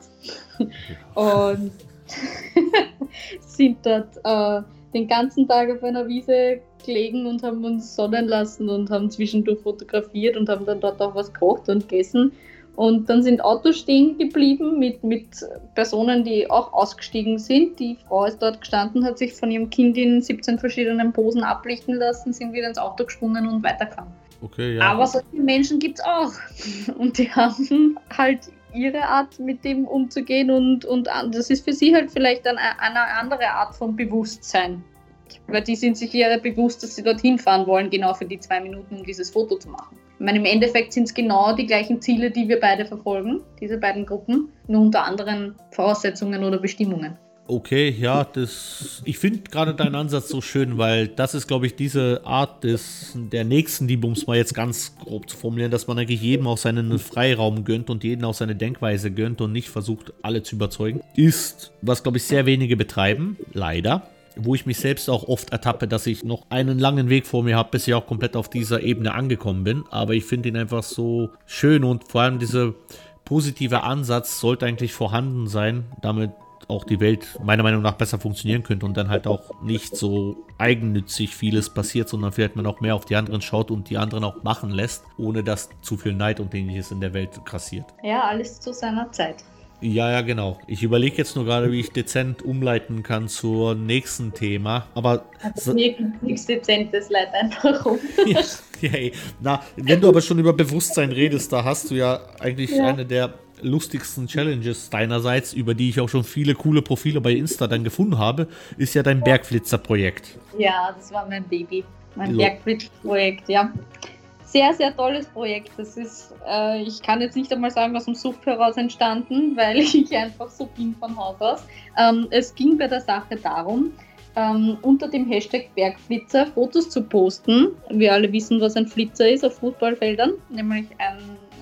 <laughs> und <laughs> sind dort äh, den ganzen Tag auf einer Wiese gelegen und haben uns sonnen lassen und haben zwischendurch fotografiert und haben dann dort auch was gekocht und gegessen. Und dann sind Autos stehen geblieben mit, mit Personen, die auch ausgestiegen sind. Die Frau ist dort gestanden, hat sich von ihrem Kind in 17 verschiedenen Posen ablichten lassen, sind wieder ins Auto gesprungen und weitergefahren. Okay, ja. Aber solche Menschen gibt es auch. Und die haben halt ihre Art, mit dem umzugehen und, und das ist für sie halt vielleicht eine, eine andere Art von Bewusstsein. Weil die sind sich ja bewusst, dass sie dorthin fahren wollen, genau für die zwei Minuten, um dieses Foto zu machen. Ich meine, im Endeffekt sind es genau die gleichen Ziele, die wir beide verfolgen, diese beiden Gruppen, nur unter anderen Voraussetzungen oder Bestimmungen. Okay, ja, das. Ich finde gerade deinen Ansatz so schön, weil das ist, glaube ich, diese Art des der nächsten Liebe, um es mal jetzt ganz grob zu formulieren, dass man eigentlich jedem auch seinen Freiraum gönnt und jeden auch seine Denkweise gönnt und nicht versucht, alle zu überzeugen, ist, was, glaube ich, sehr wenige betreiben, leider. Wo ich mich selbst auch oft ertappe, dass ich noch einen langen Weg vor mir habe, bis ich auch komplett auf dieser Ebene angekommen bin. Aber ich finde ihn einfach so schön und vor allem dieser positive Ansatz sollte eigentlich vorhanden sein, damit auch die Welt meiner Meinung nach besser funktionieren könnte und dann halt auch nicht so eigennützig vieles passiert, sondern vielleicht man auch mehr auf die anderen schaut und die anderen auch machen lässt, ohne dass zu viel Neid und ähnliches in der Welt grassiert. Ja, alles zu seiner Zeit. Ja, ja, genau. Ich überlege jetzt nur gerade, wie ich dezent umleiten kann zur nächsten Thema. Aber. Also, gibt nichts Dezentes, leit einfach um. <laughs> ja, ja, Na, wenn du aber schon über Bewusstsein redest, da hast du ja eigentlich ja. eine der lustigsten Challenges deinerseits, über die ich auch schon viele coole Profile bei Insta dann gefunden habe, ist ja dein Bergflitzer-Projekt. Ja, das war mein Baby. Mein Bergflitzer-Projekt, ja sehr, sehr tolles Projekt. Das ist, äh, ich kann jetzt nicht einmal sagen, aus dem Sucht heraus entstanden, <laughs> weil ich einfach so bin von Haus aus. Ähm, es ging bei der Sache darum, ähm, unter dem Hashtag Bergflitzer Fotos zu posten. Wir alle wissen, was ein Flitzer ist auf Fußballfeldern, nämlich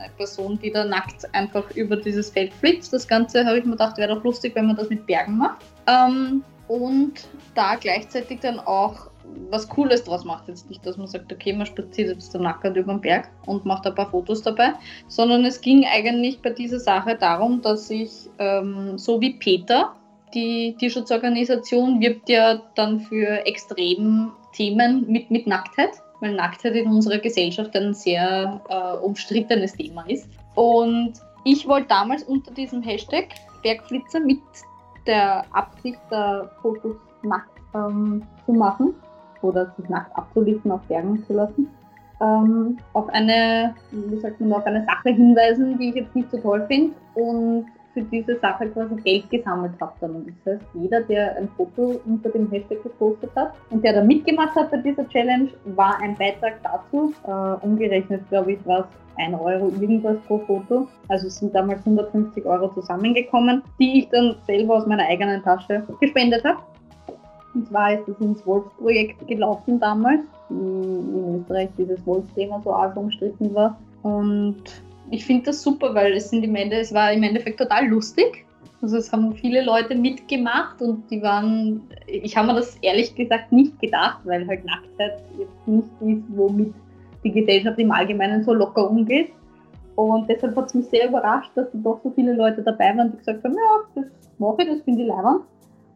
eine Person, die da nackt einfach über dieses Feld flitzt. Das Ganze habe ich mir gedacht, wäre doch lustig, wenn man das mit Bergen macht. Ähm, und da gleichzeitig dann auch was Cooles draus macht. Jetzt nicht, dass man sagt, okay, man spaziert jetzt so nackert über den Berg und macht ein paar Fotos dabei, sondern es ging eigentlich bei dieser Sache darum, dass ich, ähm, so wie Peter, die Tierschutzorganisation wirbt ja dann für extreme Themen mit, mit Nacktheit, weil Nacktheit in unserer Gesellschaft ein sehr äh, umstrittenes Thema ist. Und ich wollte damals unter diesem Hashtag Bergflitzer mit der Absicht, der Fotos nackt ähm, zu machen, oder sich nackt abzulichten, auf Bergen zu lassen, ähm, auf eine, wie sagt man, auf eine Sache hinweisen, die ich jetzt nicht so toll finde und für diese Sache quasi Geld gesammelt habe dann. Das heißt, jeder, der ein Foto unter dem Hashtag gepostet hat und der da mitgemacht hat bei dieser Challenge, war ein Beitrag dazu. Äh, umgerechnet, glaube ich, war es 1 Euro irgendwas pro Foto. Also sind damals 150 Euro zusammengekommen, die ich dann selber aus meiner eigenen Tasche gespendet habe. Und zwar ist das ins Wolfsprojekt gelaufen damals, in Österreich dieses Wolfsthema so arg umstritten war. Und ich finde das super, weil es sind im Ende, es war im Endeffekt total lustig. Also es haben viele Leute mitgemacht und die waren, ich habe mir das ehrlich gesagt nicht gedacht, weil halt Nacktheit jetzt nicht ist, womit die Gesellschaft im Allgemeinen so locker umgeht. Und deshalb hat es mich sehr überrascht, dass da doch so viele Leute dabei waren, die gesagt haben, ja, das mache ich, das finde ich leibend.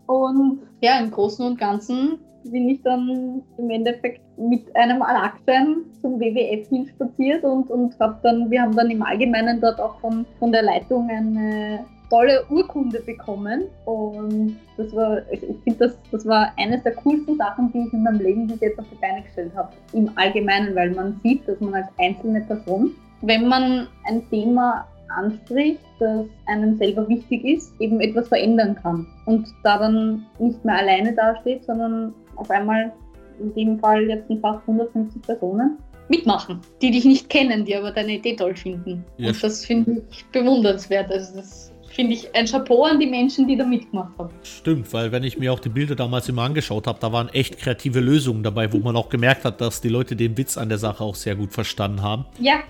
Und ja, im Großen und Ganzen bin ich dann im Endeffekt mit einem Alaktschein zum WWF hin spaziert und, und hab dann, wir haben dann im Allgemeinen dort auch von, von der Leitung eine tolle Urkunde bekommen und das war, ich finde, das, das war eines der coolsten Sachen, die ich in meinem Leben bis jetzt auf die Beine gestellt habe. Im Allgemeinen, weil man sieht, dass man als einzelne Person, wenn man ein Thema anspricht, das einem selber wichtig ist, eben etwas verändern kann. Und da dann nicht mehr alleine dasteht, sondern auf einmal in dem Fall jetzt fast 150 Personen mitmachen, die dich nicht kennen, die aber deine Idee toll finden. Ja. Und das finde ich bewundernswert. Also das finde ich ein Chapeau an die Menschen, die da mitgemacht haben. Stimmt, weil wenn ich mir auch die Bilder damals immer angeschaut habe, da waren echt kreative Lösungen dabei, wo man auch gemerkt hat, dass die Leute den Witz an der Sache auch sehr gut verstanden haben. Ja,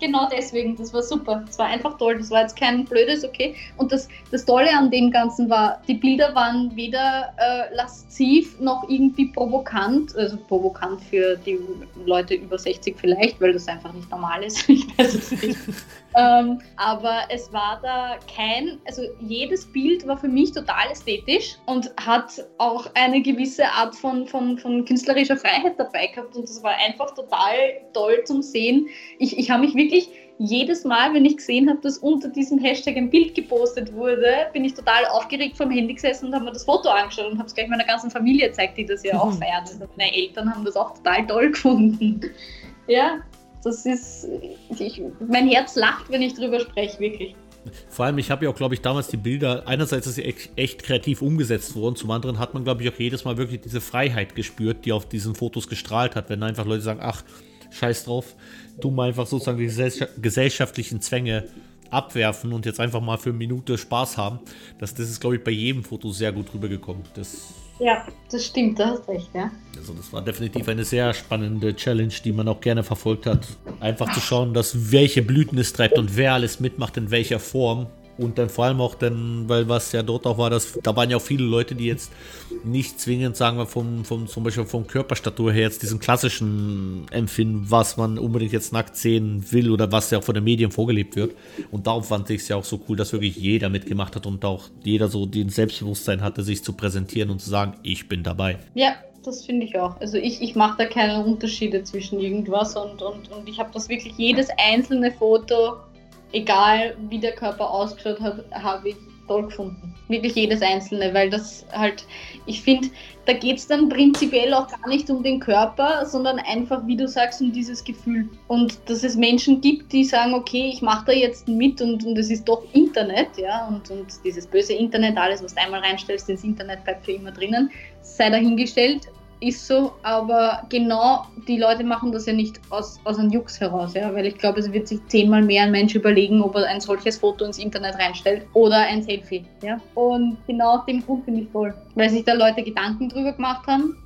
genau deswegen, das war super. Das war einfach toll. Das war jetzt kein blödes, okay. Und das, das Tolle an dem Ganzen war, die Bilder waren weder äh, lasziv noch irgendwie provokant. Also provokant für die Leute über 60 vielleicht, weil das einfach nicht normal ist. <laughs> Ich weiß es nicht. <laughs> ähm, aber es war da kein, also jedes Bild war für mich total ästhetisch und hat auch eine gewisse Art von, von, von künstlerischer Freiheit dabei gehabt. Und das war einfach total toll zum Sehen. Ich, ich habe mich wirklich jedes Mal, wenn ich gesehen habe, dass unter diesem Hashtag ein Bild gepostet wurde, bin ich total aufgeregt vom Handy gesessen und habe mir das Foto angeschaut und habe es gleich meiner ganzen Familie gezeigt, die das ja auch <laughs> feiern. Also meine Eltern haben das auch total toll gefunden. Ja, das ist, ich, mein Herz lacht, wenn ich drüber spreche, wirklich. Vor allem, ich habe ja auch, glaube ich, damals die Bilder, einerseits ist sie echt, echt, kreativ umgesetzt worden, zum anderen hat man, glaube ich, auch jedes Mal wirklich diese Freiheit gespürt, die auf diesen Fotos gestrahlt hat, wenn einfach Leute sagen, ach, scheiß drauf, du mal einfach sozusagen die gesellschaftlichen Zwänge abwerfen und jetzt einfach mal für eine Minute Spaß haben. Das, das ist, glaube ich, bei jedem Foto sehr gut rübergekommen. Das ja, das stimmt, da hast recht, ja. Also das war definitiv eine sehr spannende Challenge, die man auch gerne verfolgt hat. Einfach zu schauen, dass welche Blüten es treibt und wer alles mitmacht, in welcher Form. Und dann vor allem auch dann, weil was ja dort auch war, dass da waren ja auch viele Leute, die jetzt nicht zwingend, sagen wir, vom, vom, zum Beispiel vom Körperstatur her jetzt diesen klassischen empfinden, was man unbedingt jetzt nackt sehen will oder was ja auch von den Medien vorgelebt wird. Und darum fand ich es ja auch so cool, dass wirklich jeder mitgemacht hat und auch jeder so den Selbstbewusstsein hatte, sich zu präsentieren und zu sagen, ich bin dabei. Ja, das finde ich auch. Also ich, ich mache da keine Unterschiede zwischen irgendwas und, und, und ich habe das wirklich jedes einzelne Foto egal wie der Körper ausgeschaut hat, habe ich toll gefunden. Wirklich jedes einzelne, weil das halt, ich finde, da geht es dann prinzipiell auch gar nicht um den Körper, sondern einfach, wie du sagst, um dieses Gefühl. Und dass es Menschen gibt, die sagen, okay, ich mache da jetzt mit und, und es ist doch Internet, ja, und, und dieses böse Internet, alles, was du einmal reinstellst ins Internet, bleibt für immer drinnen, sei dahingestellt ist so, aber genau die Leute machen das ja nicht aus, aus einem Jux heraus, ja, weil ich glaube, es wird sich zehnmal mehr ein Mensch überlegen, ob er ein solches Foto ins Internet reinstellt oder ein Selfie, ja. Und genau aus dem Grund finde ich toll, weil sich da Leute Gedanken drüber gemacht haben,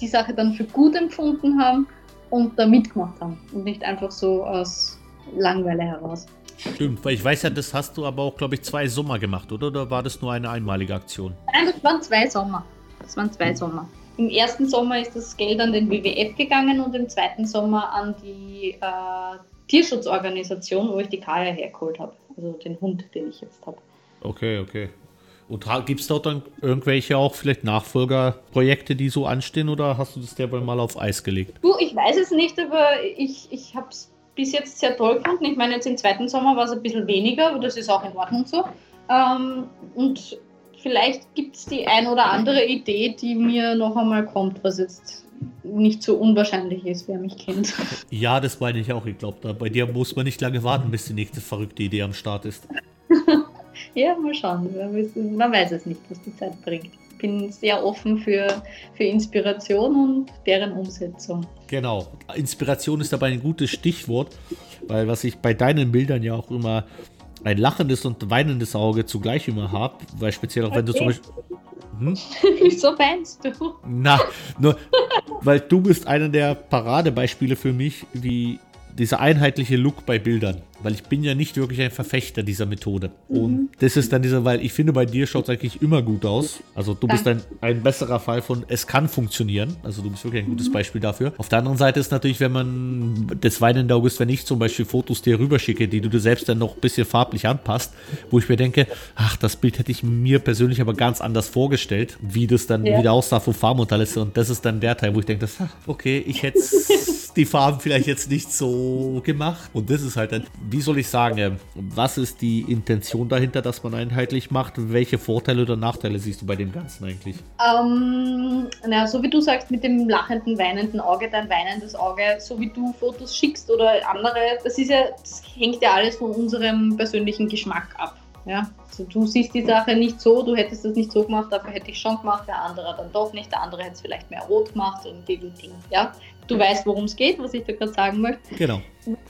die Sache dann für gut empfunden haben und da mitgemacht haben und nicht einfach so aus Langweile heraus. Stimmt, weil ich weiß ja, das hast du aber auch, glaube ich, zwei Sommer gemacht, oder? Oder war das nur eine einmalige Aktion? Nein, das waren zwei Sommer. Das waren zwei Sommer. Im ersten Sommer ist das Geld an den WWF gegangen und im zweiten Sommer an die äh, Tierschutzorganisation, wo ich die Kaya hergeholt habe. Also den Hund, den ich jetzt habe. Okay, okay. Und gibt es dort dann irgendwelche auch vielleicht Nachfolgerprojekte, die so anstehen oder hast du das derweil mal auf Eis gelegt? Du, ich weiß es nicht, aber ich, ich habe es bis jetzt sehr toll gefunden. Ich meine, jetzt im zweiten Sommer war es ein bisschen weniger, aber das ist auch in Ordnung so. Ähm, und vielleicht gibt es die ein oder andere Idee, die mir noch einmal kommt, was jetzt nicht so unwahrscheinlich ist, wer mich kennt. Ja, das meine ich auch. Ich glaube, bei dir muss man nicht lange warten, bis die nächste verrückte Idee am Start ist. <laughs> ja, mal schauen. Man weiß es nicht, was die Zeit bringt. Ich bin sehr offen für, für Inspiration und deren Umsetzung. Genau. Inspiration ist dabei ein gutes Stichwort, weil was ich bei deinen Bildern ja auch immer ein lachendes und weinendes Auge zugleich immer habe, weil speziell auch wenn du zum Beispiel. Hm? <laughs> Wieso weinst du? Na, nur, weil du bist einer der Paradebeispiele für mich, wie dieser einheitliche Look bei Bildern weil ich bin ja nicht wirklich ein Verfechter dieser Methode. Mhm. Und das ist dann dieser, weil ich finde, bei dir schaut es eigentlich immer gut aus. Also du bist ein, ein besserer Fall von, es kann funktionieren. Also du bist wirklich ein gutes mhm. Beispiel dafür. Auf der anderen Seite ist natürlich, wenn man das weinende Auge ist, wenn ich zum Beispiel Fotos dir rüberschicke, die du dir selbst dann noch ein bisschen farblich anpasst, wo ich mir denke, ach, das Bild hätte ich mir persönlich aber ganz anders vorgestellt, wie das dann ja. wieder aussah vom ist. Und das ist dann der Teil, wo ich denke, ach, okay, ich hätte <laughs> die Farben vielleicht jetzt nicht so gemacht. Und das ist halt dann, wie soll ich sagen, was ist die Intention dahinter, dass man einheitlich macht? Welche Vorteile oder Nachteile siehst du bei dem Ganzen eigentlich? Ähm, na, so wie du sagst, mit dem lachenden, weinenden Auge, dein weinendes Auge, so wie du Fotos schickst oder andere, das ist ja, das hängt ja alles von unserem persönlichen Geschmack ab. Ja, also du siehst die Sache nicht so, du hättest das nicht so gemacht, dafür hätte ich schon gemacht, der andere dann doch nicht, der andere hätte es vielleicht mehr rot gemacht und die Ding. Ja, du weißt, worum es geht, was ich da gerade sagen möchte. Genau.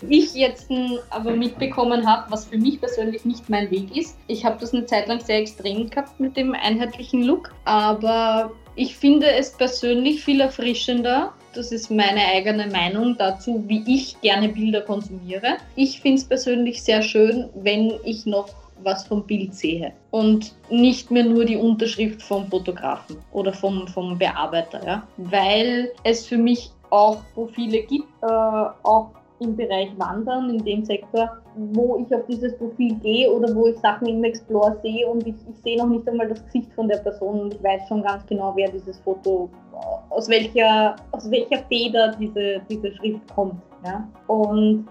Ich jetzt aber mitbekommen habe, was für mich persönlich nicht mein Weg ist. Ich habe das eine Zeit lang sehr extrem gehabt mit dem einheitlichen Look, aber ich finde es persönlich viel erfrischender. Das ist meine eigene Meinung dazu, wie ich gerne Bilder konsumiere. Ich finde es persönlich sehr schön, wenn ich noch was vom Bild sehe und nicht mehr nur die Unterschrift vom Fotografen oder vom, vom Bearbeiter, ja? weil es für mich auch Profile gibt, äh, auch im Bereich Wandern, in dem Sektor, wo ich auf dieses Profil gehe oder wo ich Sachen im Explore sehe und ich, ich sehe noch nicht einmal das Gesicht von der Person und ich weiß schon ganz genau, wer dieses Foto, äh, aus welcher, aus welcher Feder diese, diese Schrift kommt. Ja? Und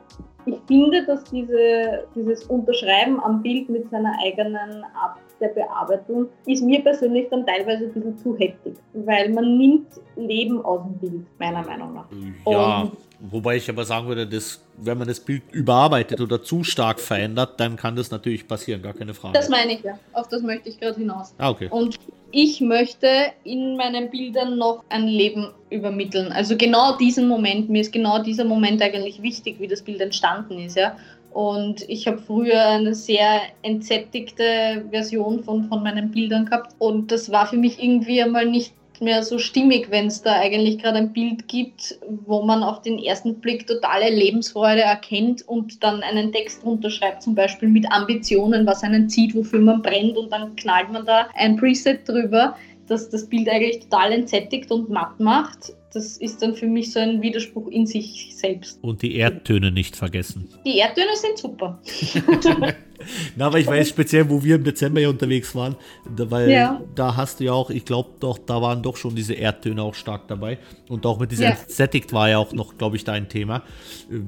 ich finde, dass diese, dieses Unterschreiben am Bild mit seiner eigenen Art der Bearbeitung ist mir persönlich dann teilweise ein bisschen zu heftig, weil man nimmt Leben aus dem Bild, meiner Meinung nach. Ja, Und wobei ich aber sagen würde, dass wenn man das Bild überarbeitet oder zu stark verändert, dann kann das natürlich passieren, gar keine Frage. Das meine ich ja, auf das möchte ich gerade hinaus. Ah, okay. Und ich möchte in meinen Bildern noch ein Leben übermitteln. Also genau diesen Moment, mir ist genau dieser Moment eigentlich wichtig, wie das Bild entstanden ist, ja. Und ich habe früher eine sehr entsättigte Version von, von meinen Bildern gehabt. Und das war für mich irgendwie einmal nicht mehr so stimmig, wenn es da eigentlich gerade ein Bild gibt, wo man auf den ersten Blick totale Lebensfreude erkennt und dann einen Text runterschreibt, zum Beispiel mit Ambitionen, was einen zieht, wofür man brennt und dann knallt man da ein Preset drüber, das das Bild eigentlich total entsättigt und matt macht das ist dann für mich so ein Widerspruch in sich selbst. Und die Erdtöne nicht vergessen. Die Erdtöne sind super. <laughs> <laughs> Na, aber ich weiß speziell, wo wir im Dezember hier unterwegs waren, weil ja. da hast du ja auch, ich glaube doch, da waren doch schon diese Erdtöne auch stark dabei. Und auch mit dieser ja. Entsättigt war ja auch noch, glaube ich, dein Thema,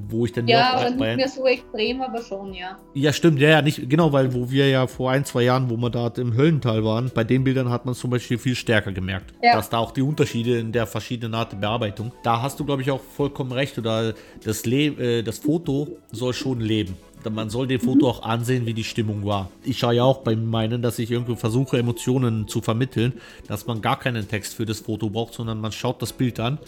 wo ich dann ja, aber nicht mehr so extrem, aber schon, ja. Ja, stimmt, ja, ja, nicht, genau, weil wo wir ja vor ein, zwei Jahren, wo wir da im Höllental waren, bei den Bildern hat man zum Beispiel viel stärker gemerkt, ja. dass da auch die Unterschiede in der verschiedenen Art der Bearbeitung, da hast du, glaube ich, auch vollkommen recht, oder das, Le äh, das Foto soll schon leben man soll dem Foto auch ansehen, wie die Stimmung war. Ich schaue ja auch bei meinen, dass ich irgendwie versuche, Emotionen zu vermitteln, dass man gar keinen Text für das Foto braucht, sondern man schaut das Bild an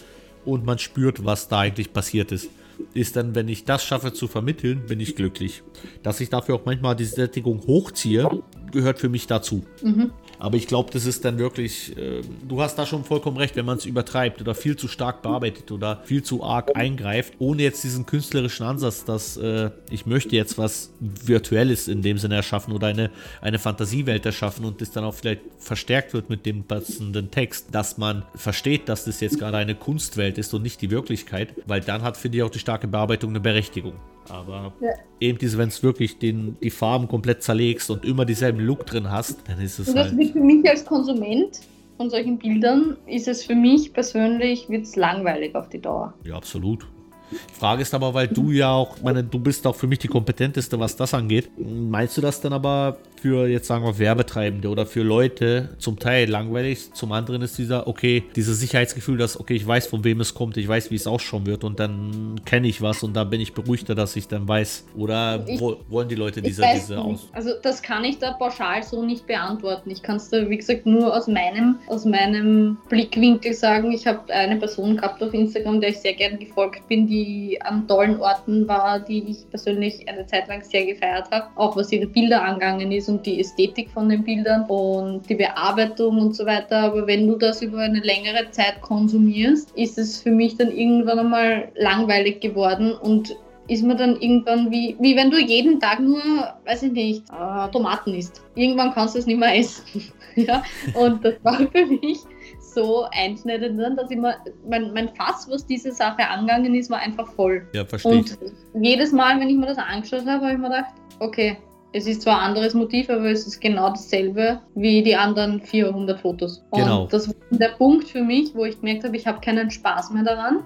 und man spürt, was da eigentlich passiert ist. Ist dann, wenn ich das schaffe zu vermitteln, bin ich glücklich. Dass ich dafür auch manchmal die Sättigung hochziehe, gehört für mich dazu. Mhm. Aber ich glaube, das ist dann wirklich, äh, du hast da schon vollkommen recht, wenn man es übertreibt oder viel zu stark bearbeitet oder viel zu arg eingreift, ohne jetzt diesen künstlerischen Ansatz, dass äh, ich möchte jetzt was Virtuelles in dem Sinne erschaffen oder eine, eine Fantasiewelt erschaffen und das dann auch vielleicht verstärkt wird mit dem passenden Text, dass man versteht, dass das jetzt gerade eine Kunstwelt ist und nicht die Wirklichkeit, weil dann hat, finde ich, auch die starke Bearbeitung eine Berechtigung. Aber ja. eben diese, wenn es wirklich den, die Farben komplett zerlegst und immer dieselben Look drin hast, dann ist es. Und das halt wird für mich als Konsument von solchen Bildern, ist es für mich persönlich, wird es langweilig auf die Dauer. Ja, absolut. Die Frage ist aber, weil du ja auch, meine, du bist auch für mich die kompetenteste, was das angeht. Meinst du das dann aber für jetzt sagen wir Werbetreibende oder für Leute zum Teil langweilig. Zum anderen ist dieser, okay, dieses Sicherheitsgefühl, dass, okay, ich weiß, von wem es kommt, ich weiß, wie es ausschauen wird und dann kenne ich was und da bin ich beruhigter, dass ich dann weiß. Oder ich, wollen die Leute diese, diese aus? Also das kann ich da pauschal so nicht beantworten. Ich kann es da, wie gesagt, nur aus meinem, aus meinem Blickwinkel sagen. Ich habe eine Person gehabt auf Instagram, der ich sehr gerne gefolgt bin, die an tollen Orten war, die ich persönlich eine Zeit lang sehr gefeiert habe, auch was ihre Bilder angegangen ist und die Ästhetik von den Bildern und die Bearbeitung und so weiter. Aber wenn du das über eine längere Zeit konsumierst, ist es für mich dann irgendwann einmal langweilig geworden und ist man dann irgendwann wie, wie wenn du jeden Tag nur, weiß ich nicht, äh, Tomaten isst. Irgendwann kannst du es nicht mehr essen. <laughs> ja? Und das war für mich so einschneidend, dass ich mal, mein, mein Fass, was diese Sache angegangen ist, war einfach voll. Ja, verstehe. Und jedes Mal, wenn ich mir das angeschaut habe, habe ich mir gedacht, okay, es ist zwar ein anderes Motiv, aber es ist genau dasselbe wie die anderen 400 Fotos. Und genau. das war der Punkt für mich, wo ich gemerkt habe, ich habe keinen Spaß mehr daran,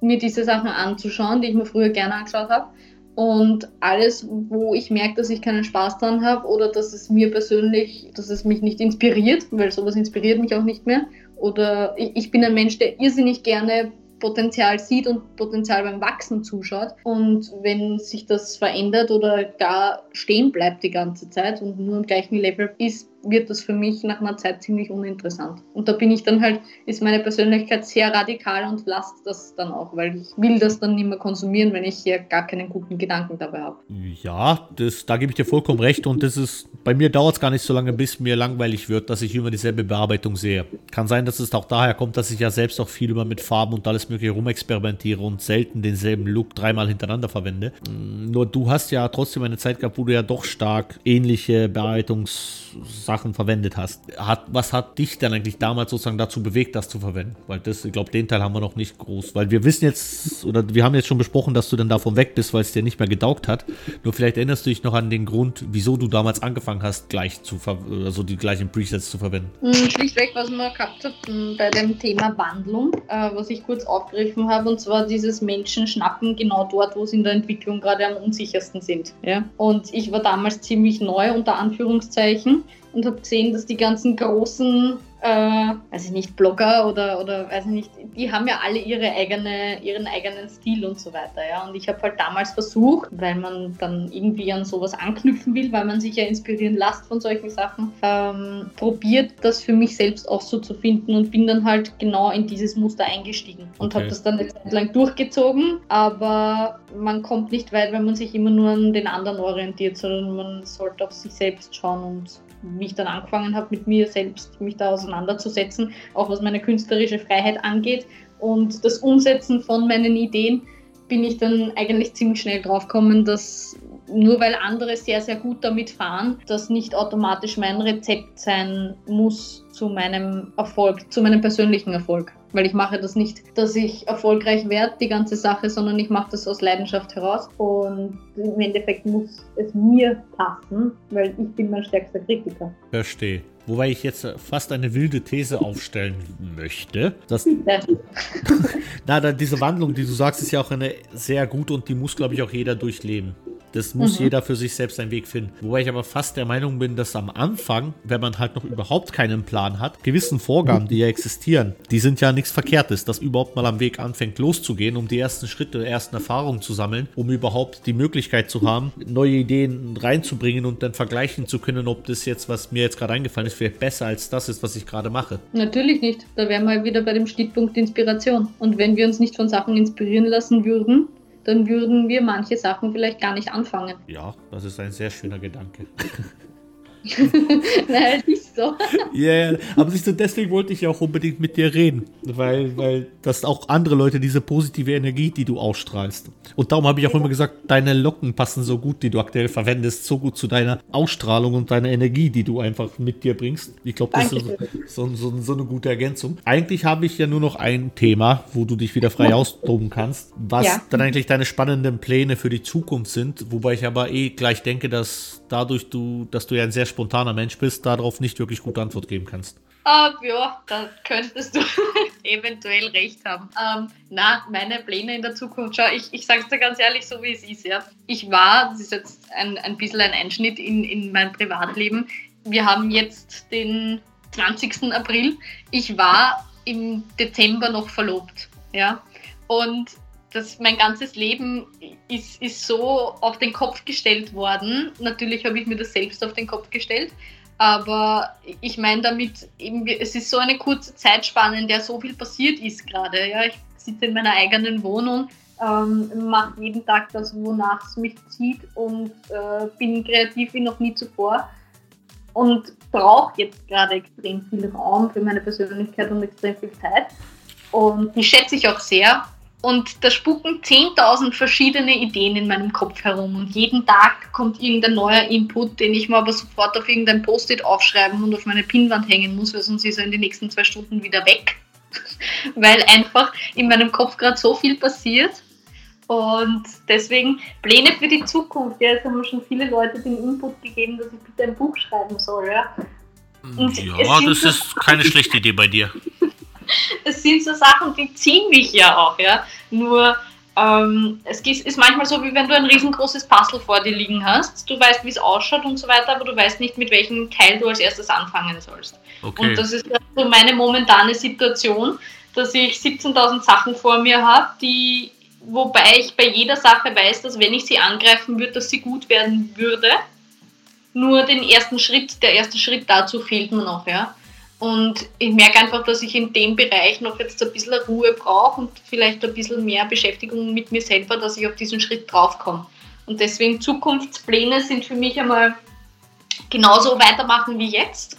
mir diese Sachen anzuschauen, die ich mir früher gerne angeschaut habe. Und alles, wo ich merke, dass ich keinen Spaß dran habe oder dass es mir persönlich, dass es mich nicht inspiriert, weil sowas inspiriert mich auch nicht mehr. Oder ich, ich bin ein Mensch, der irrsinnig gerne Potenzial sieht und Potenzial beim Wachsen zuschaut. Und wenn sich das verändert oder gar stehen bleibt die ganze Zeit und nur im gleichen Level ist, wird das für mich nach einer Zeit ziemlich uninteressant. Und da bin ich dann halt, ist meine Persönlichkeit sehr radikal und lasse das dann auch, weil ich will das dann nicht mehr konsumieren, wenn ich hier gar keinen guten Gedanken dabei habe. Ja, das, da gebe ich dir vollkommen recht und das ist, bei mir dauert es gar nicht so lange, bis mir langweilig wird, dass ich immer dieselbe Bearbeitung sehe. Kann sein, dass es auch daher kommt, dass ich ja selbst auch viel immer mit Farben und alles mögliche rumexperimentiere und selten denselben Look dreimal hintereinander verwende. Mm, nur du hast ja trotzdem eine Zeit gehabt, wo du ja doch stark ähnliche Bearbeitungssachen Sachen verwendet hast. Hat, was hat dich dann eigentlich damals sozusagen dazu bewegt, das zu verwenden? Weil das, ich glaube, den Teil haben wir noch nicht groß. Weil wir wissen jetzt, oder wir haben jetzt schon besprochen, dass du dann davon weg bist, weil es dir nicht mehr gedaugt hat. Nur vielleicht erinnerst du dich noch an den Grund, wieso du damals angefangen hast, gleich zu also die gleichen Presets zu verwenden. Hm, schlichtweg, was wir gehabt haben bei dem Thema Wandlung, äh, was ich kurz aufgegriffen habe, und zwar dieses Menschen schnappen genau dort, wo sie in der Entwicklung gerade am unsichersten sind. Ja? Und ich war damals ziemlich neu, unter Anführungszeichen, und habe gesehen, dass die ganzen großen äh, weiß ich nicht, Blogger oder, oder weiß ich nicht, die haben ja alle ihre eigene, ihren eigenen Stil und so weiter. Ja? Und ich habe halt damals versucht, weil man dann irgendwie an sowas anknüpfen will, weil man sich ja inspirieren lässt von solchen Sachen, ähm, probiert das für mich selbst auch so zu finden und bin dann halt genau in dieses Muster eingestiegen und okay. habe das dann eine Zeit lang durchgezogen, aber man kommt nicht weit, wenn man sich immer nur an den anderen orientiert, sondern man sollte auf sich selbst schauen und wie ich dann angefangen habe, mit mir selbst mich da auseinanderzusetzen, auch was meine künstlerische Freiheit angeht und das Umsetzen von meinen Ideen, bin ich dann eigentlich ziemlich schnell draufgekommen, dass nur weil andere sehr, sehr gut damit fahren, das nicht automatisch mein Rezept sein muss zu meinem Erfolg, zu meinem persönlichen Erfolg. Weil ich mache das nicht, dass ich erfolgreich werde, die ganze Sache, sondern ich mache das aus Leidenschaft heraus und im Endeffekt muss es mir passen, weil ich bin mein stärkster Kritiker. Verstehe. Wobei ich jetzt fast eine wilde These aufstellen möchte. Dass, <laughs> na, diese Wandlung, die du sagst, ist ja auch eine sehr gute und die muss, glaube ich, auch jeder durchleben. Das muss mhm. jeder für sich selbst einen Weg finden. Wobei ich aber fast der Meinung bin, dass am Anfang, wenn man halt noch überhaupt keinen Plan hat, gewissen Vorgaben, die ja existieren, die sind ja nichts Verkehrtes, dass überhaupt mal am Weg anfängt loszugehen, um die ersten Schritte, ersten Erfahrungen zu sammeln, um überhaupt die Möglichkeit zu haben, neue Ideen reinzubringen und dann vergleichen zu können, ob das jetzt, was mir jetzt gerade eingefallen ist, vielleicht besser als das ist, was ich gerade mache. Natürlich nicht. Da wären wir wieder bei dem Stichpunkt Inspiration. Und wenn wir uns nicht von Sachen inspirieren lassen würden, dann würden wir manche Sachen vielleicht gar nicht anfangen. Ja, das ist ein sehr schöner Gedanke. <laughs> <laughs> Nein, nicht so. Ja, yeah, aber siehst du, deswegen wollte ich ja auch unbedingt mit dir reden, weil, weil das auch andere Leute diese positive Energie, die du ausstrahlst. Und darum habe ich auch immer gesagt, deine Locken passen so gut, die du aktuell verwendest, so gut zu deiner Ausstrahlung und deiner Energie, die du einfach mit dir bringst. Ich glaube, das ist so, so, so, eine gute Ergänzung. Eigentlich habe ich ja nur noch ein Thema, wo du dich wieder frei austoben kannst, was ja. dann eigentlich deine spannenden Pläne für die Zukunft sind, wobei ich aber eh gleich denke, dass dadurch du, dass du ja ein sehr spontaner Mensch bist, darauf nicht wirklich gute Antwort geben kannst. Uh, ja, da könntest du <laughs> eventuell recht haben. Ähm, na, meine Pläne in der Zukunft, schau, ich, ich sage es dir ganz ehrlich, so wie es ist, ja. Ich war, das ist jetzt ein, ein bisschen ein Einschnitt in, in mein Privatleben, wir haben jetzt den 20. April. Ich war im Dezember noch verlobt, ja. Und das, mein ganzes Leben ist, ist so auf den Kopf gestellt worden. Natürlich habe ich mir das selbst auf den Kopf gestellt, aber ich meine damit, eben, es ist so eine kurze Zeitspanne, in der so viel passiert ist gerade. Ja? Ich sitze in meiner eigenen Wohnung, ähm, mache jeden Tag das, wonach es mich zieht und äh, bin kreativ wie noch nie zuvor und brauche jetzt gerade extrem viel Raum für meine Persönlichkeit und extrem viel Zeit. Und die schätze ich auch sehr. Und da spucken 10.000 verschiedene Ideen in meinem Kopf herum. Und jeden Tag kommt irgendein neuer Input, den ich mir aber sofort auf irgendein Post-it aufschreiben und auf meine Pinnwand hängen muss, weil sonst ist er in den nächsten zwei Stunden wieder weg. <laughs> weil einfach in meinem Kopf gerade so viel passiert. Und deswegen Pläne für die Zukunft. Ja, jetzt haben mir schon viele Leute den Input gegeben, dass ich bitte ein Buch schreiben soll. Ja, und ja das ist keine schlechte Idee bei dir. Es sind so Sachen, die ziehen mich ja auch, ja. Nur ähm, es ist manchmal so, wie wenn du ein riesengroßes Puzzle vor dir liegen hast. Du weißt, wie es ausschaut und so weiter, aber du weißt nicht, mit welchem Teil du als erstes anfangen sollst. Okay. Und das ist so meine momentane Situation, dass ich 17.000 Sachen vor mir habe, die, wobei ich bei jeder Sache weiß, dass wenn ich sie angreifen würde, dass sie gut werden würde. Nur den ersten Schritt, der erste Schritt dazu fehlt mir noch, ja. Und ich merke einfach, dass ich in dem Bereich noch jetzt ein bisschen Ruhe brauche und vielleicht ein bisschen mehr Beschäftigung mit mir selber, dass ich auf diesen Schritt draufkomme. Und deswegen Zukunftspläne sind für mich einmal genauso weitermachen wie jetzt.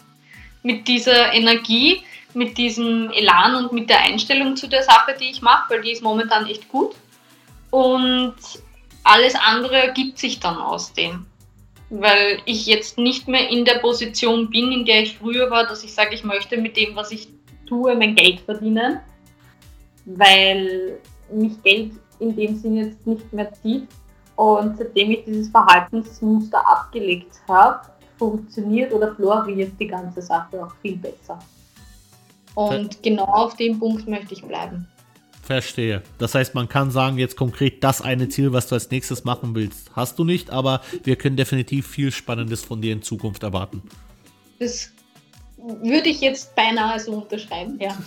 Mit dieser Energie, mit diesem Elan und mit der Einstellung zu der Sache, die ich mache, weil die ist momentan echt gut. Und alles andere ergibt sich dann aus dem weil ich jetzt nicht mehr in der Position bin, in der ich früher war, dass ich sage, ich möchte mit dem, was ich tue, mein Geld verdienen, weil mich Geld in dem Sinne jetzt nicht mehr zieht. Und seitdem ich dieses Verhaltensmuster abgelegt habe, funktioniert oder floriert die ganze Sache auch viel besser. Und genau auf dem Punkt möchte ich bleiben. Verstehe. Das heißt, man kann sagen, jetzt konkret das eine Ziel, was du als nächstes machen willst, hast du nicht, aber wir können definitiv viel Spannendes von dir in Zukunft erwarten. Das würde ich jetzt beinahe so unterschreiben, ja.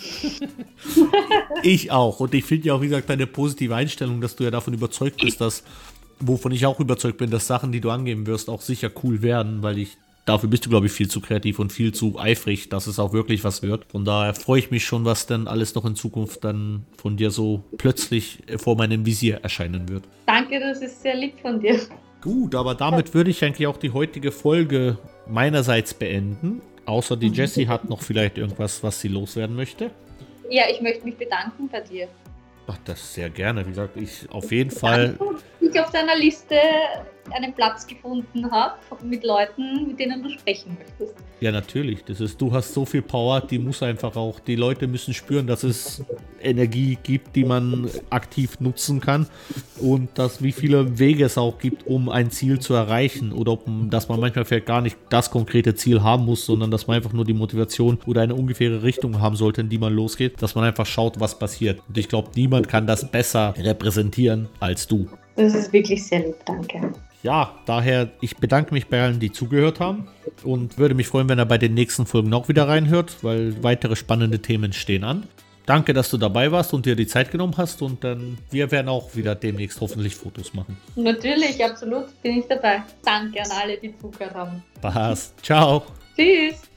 <laughs> ich auch. Und ich finde ja auch, wie gesagt, deine positive Einstellung, dass du ja davon überzeugt bist, dass, wovon ich auch überzeugt bin, dass Sachen, die du angeben wirst, auch sicher cool werden, weil ich dafür bist du, glaube ich, viel zu kreativ und viel zu eifrig, dass es auch wirklich was wird. Von daher freue ich mich schon, was denn alles noch in Zukunft dann von dir so plötzlich vor meinem Visier erscheinen wird. Danke, das ist sehr lieb von dir. Gut, aber damit würde ich eigentlich auch die heutige Folge meinerseits beenden. Außer die Jessie hat noch vielleicht irgendwas, was sie loswerden möchte. Ja, ich möchte mich bedanken bei dir. Ach, das sehr gerne. Wie gesagt, ich auf jeden Fall. Ich auf deiner Liste einen Platz gefunden habe mit Leuten, mit denen du sprechen möchtest. Ja, natürlich. Das ist, du hast so viel Power, die muss einfach auch, die Leute müssen spüren, dass es Energie gibt, die man aktiv nutzen kann und dass wie viele Wege es auch gibt, um ein Ziel zu erreichen oder um, dass man manchmal vielleicht gar nicht das konkrete Ziel haben muss, sondern dass man einfach nur die Motivation oder eine ungefähre Richtung haben sollte, in die man losgeht, dass man einfach schaut, was passiert. Und ich glaube, niemand kann das besser repräsentieren als du. Das ist wirklich sehr lieb, danke. Ja, daher, ich bedanke mich bei allen, die zugehört haben und würde mich freuen, wenn er bei den nächsten Folgen auch wieder reinhört, weil weitere spannende Themen stehen an. Danke, dass du dabei warst und dir die Zeit genommen hast und dann wir werden auch wieder demnächst hoffentlich Fotos machen. Natürlich, absolut bin ich dabei. Danke an alle, die zugehört haben. Passt. Ciao. Tschüss.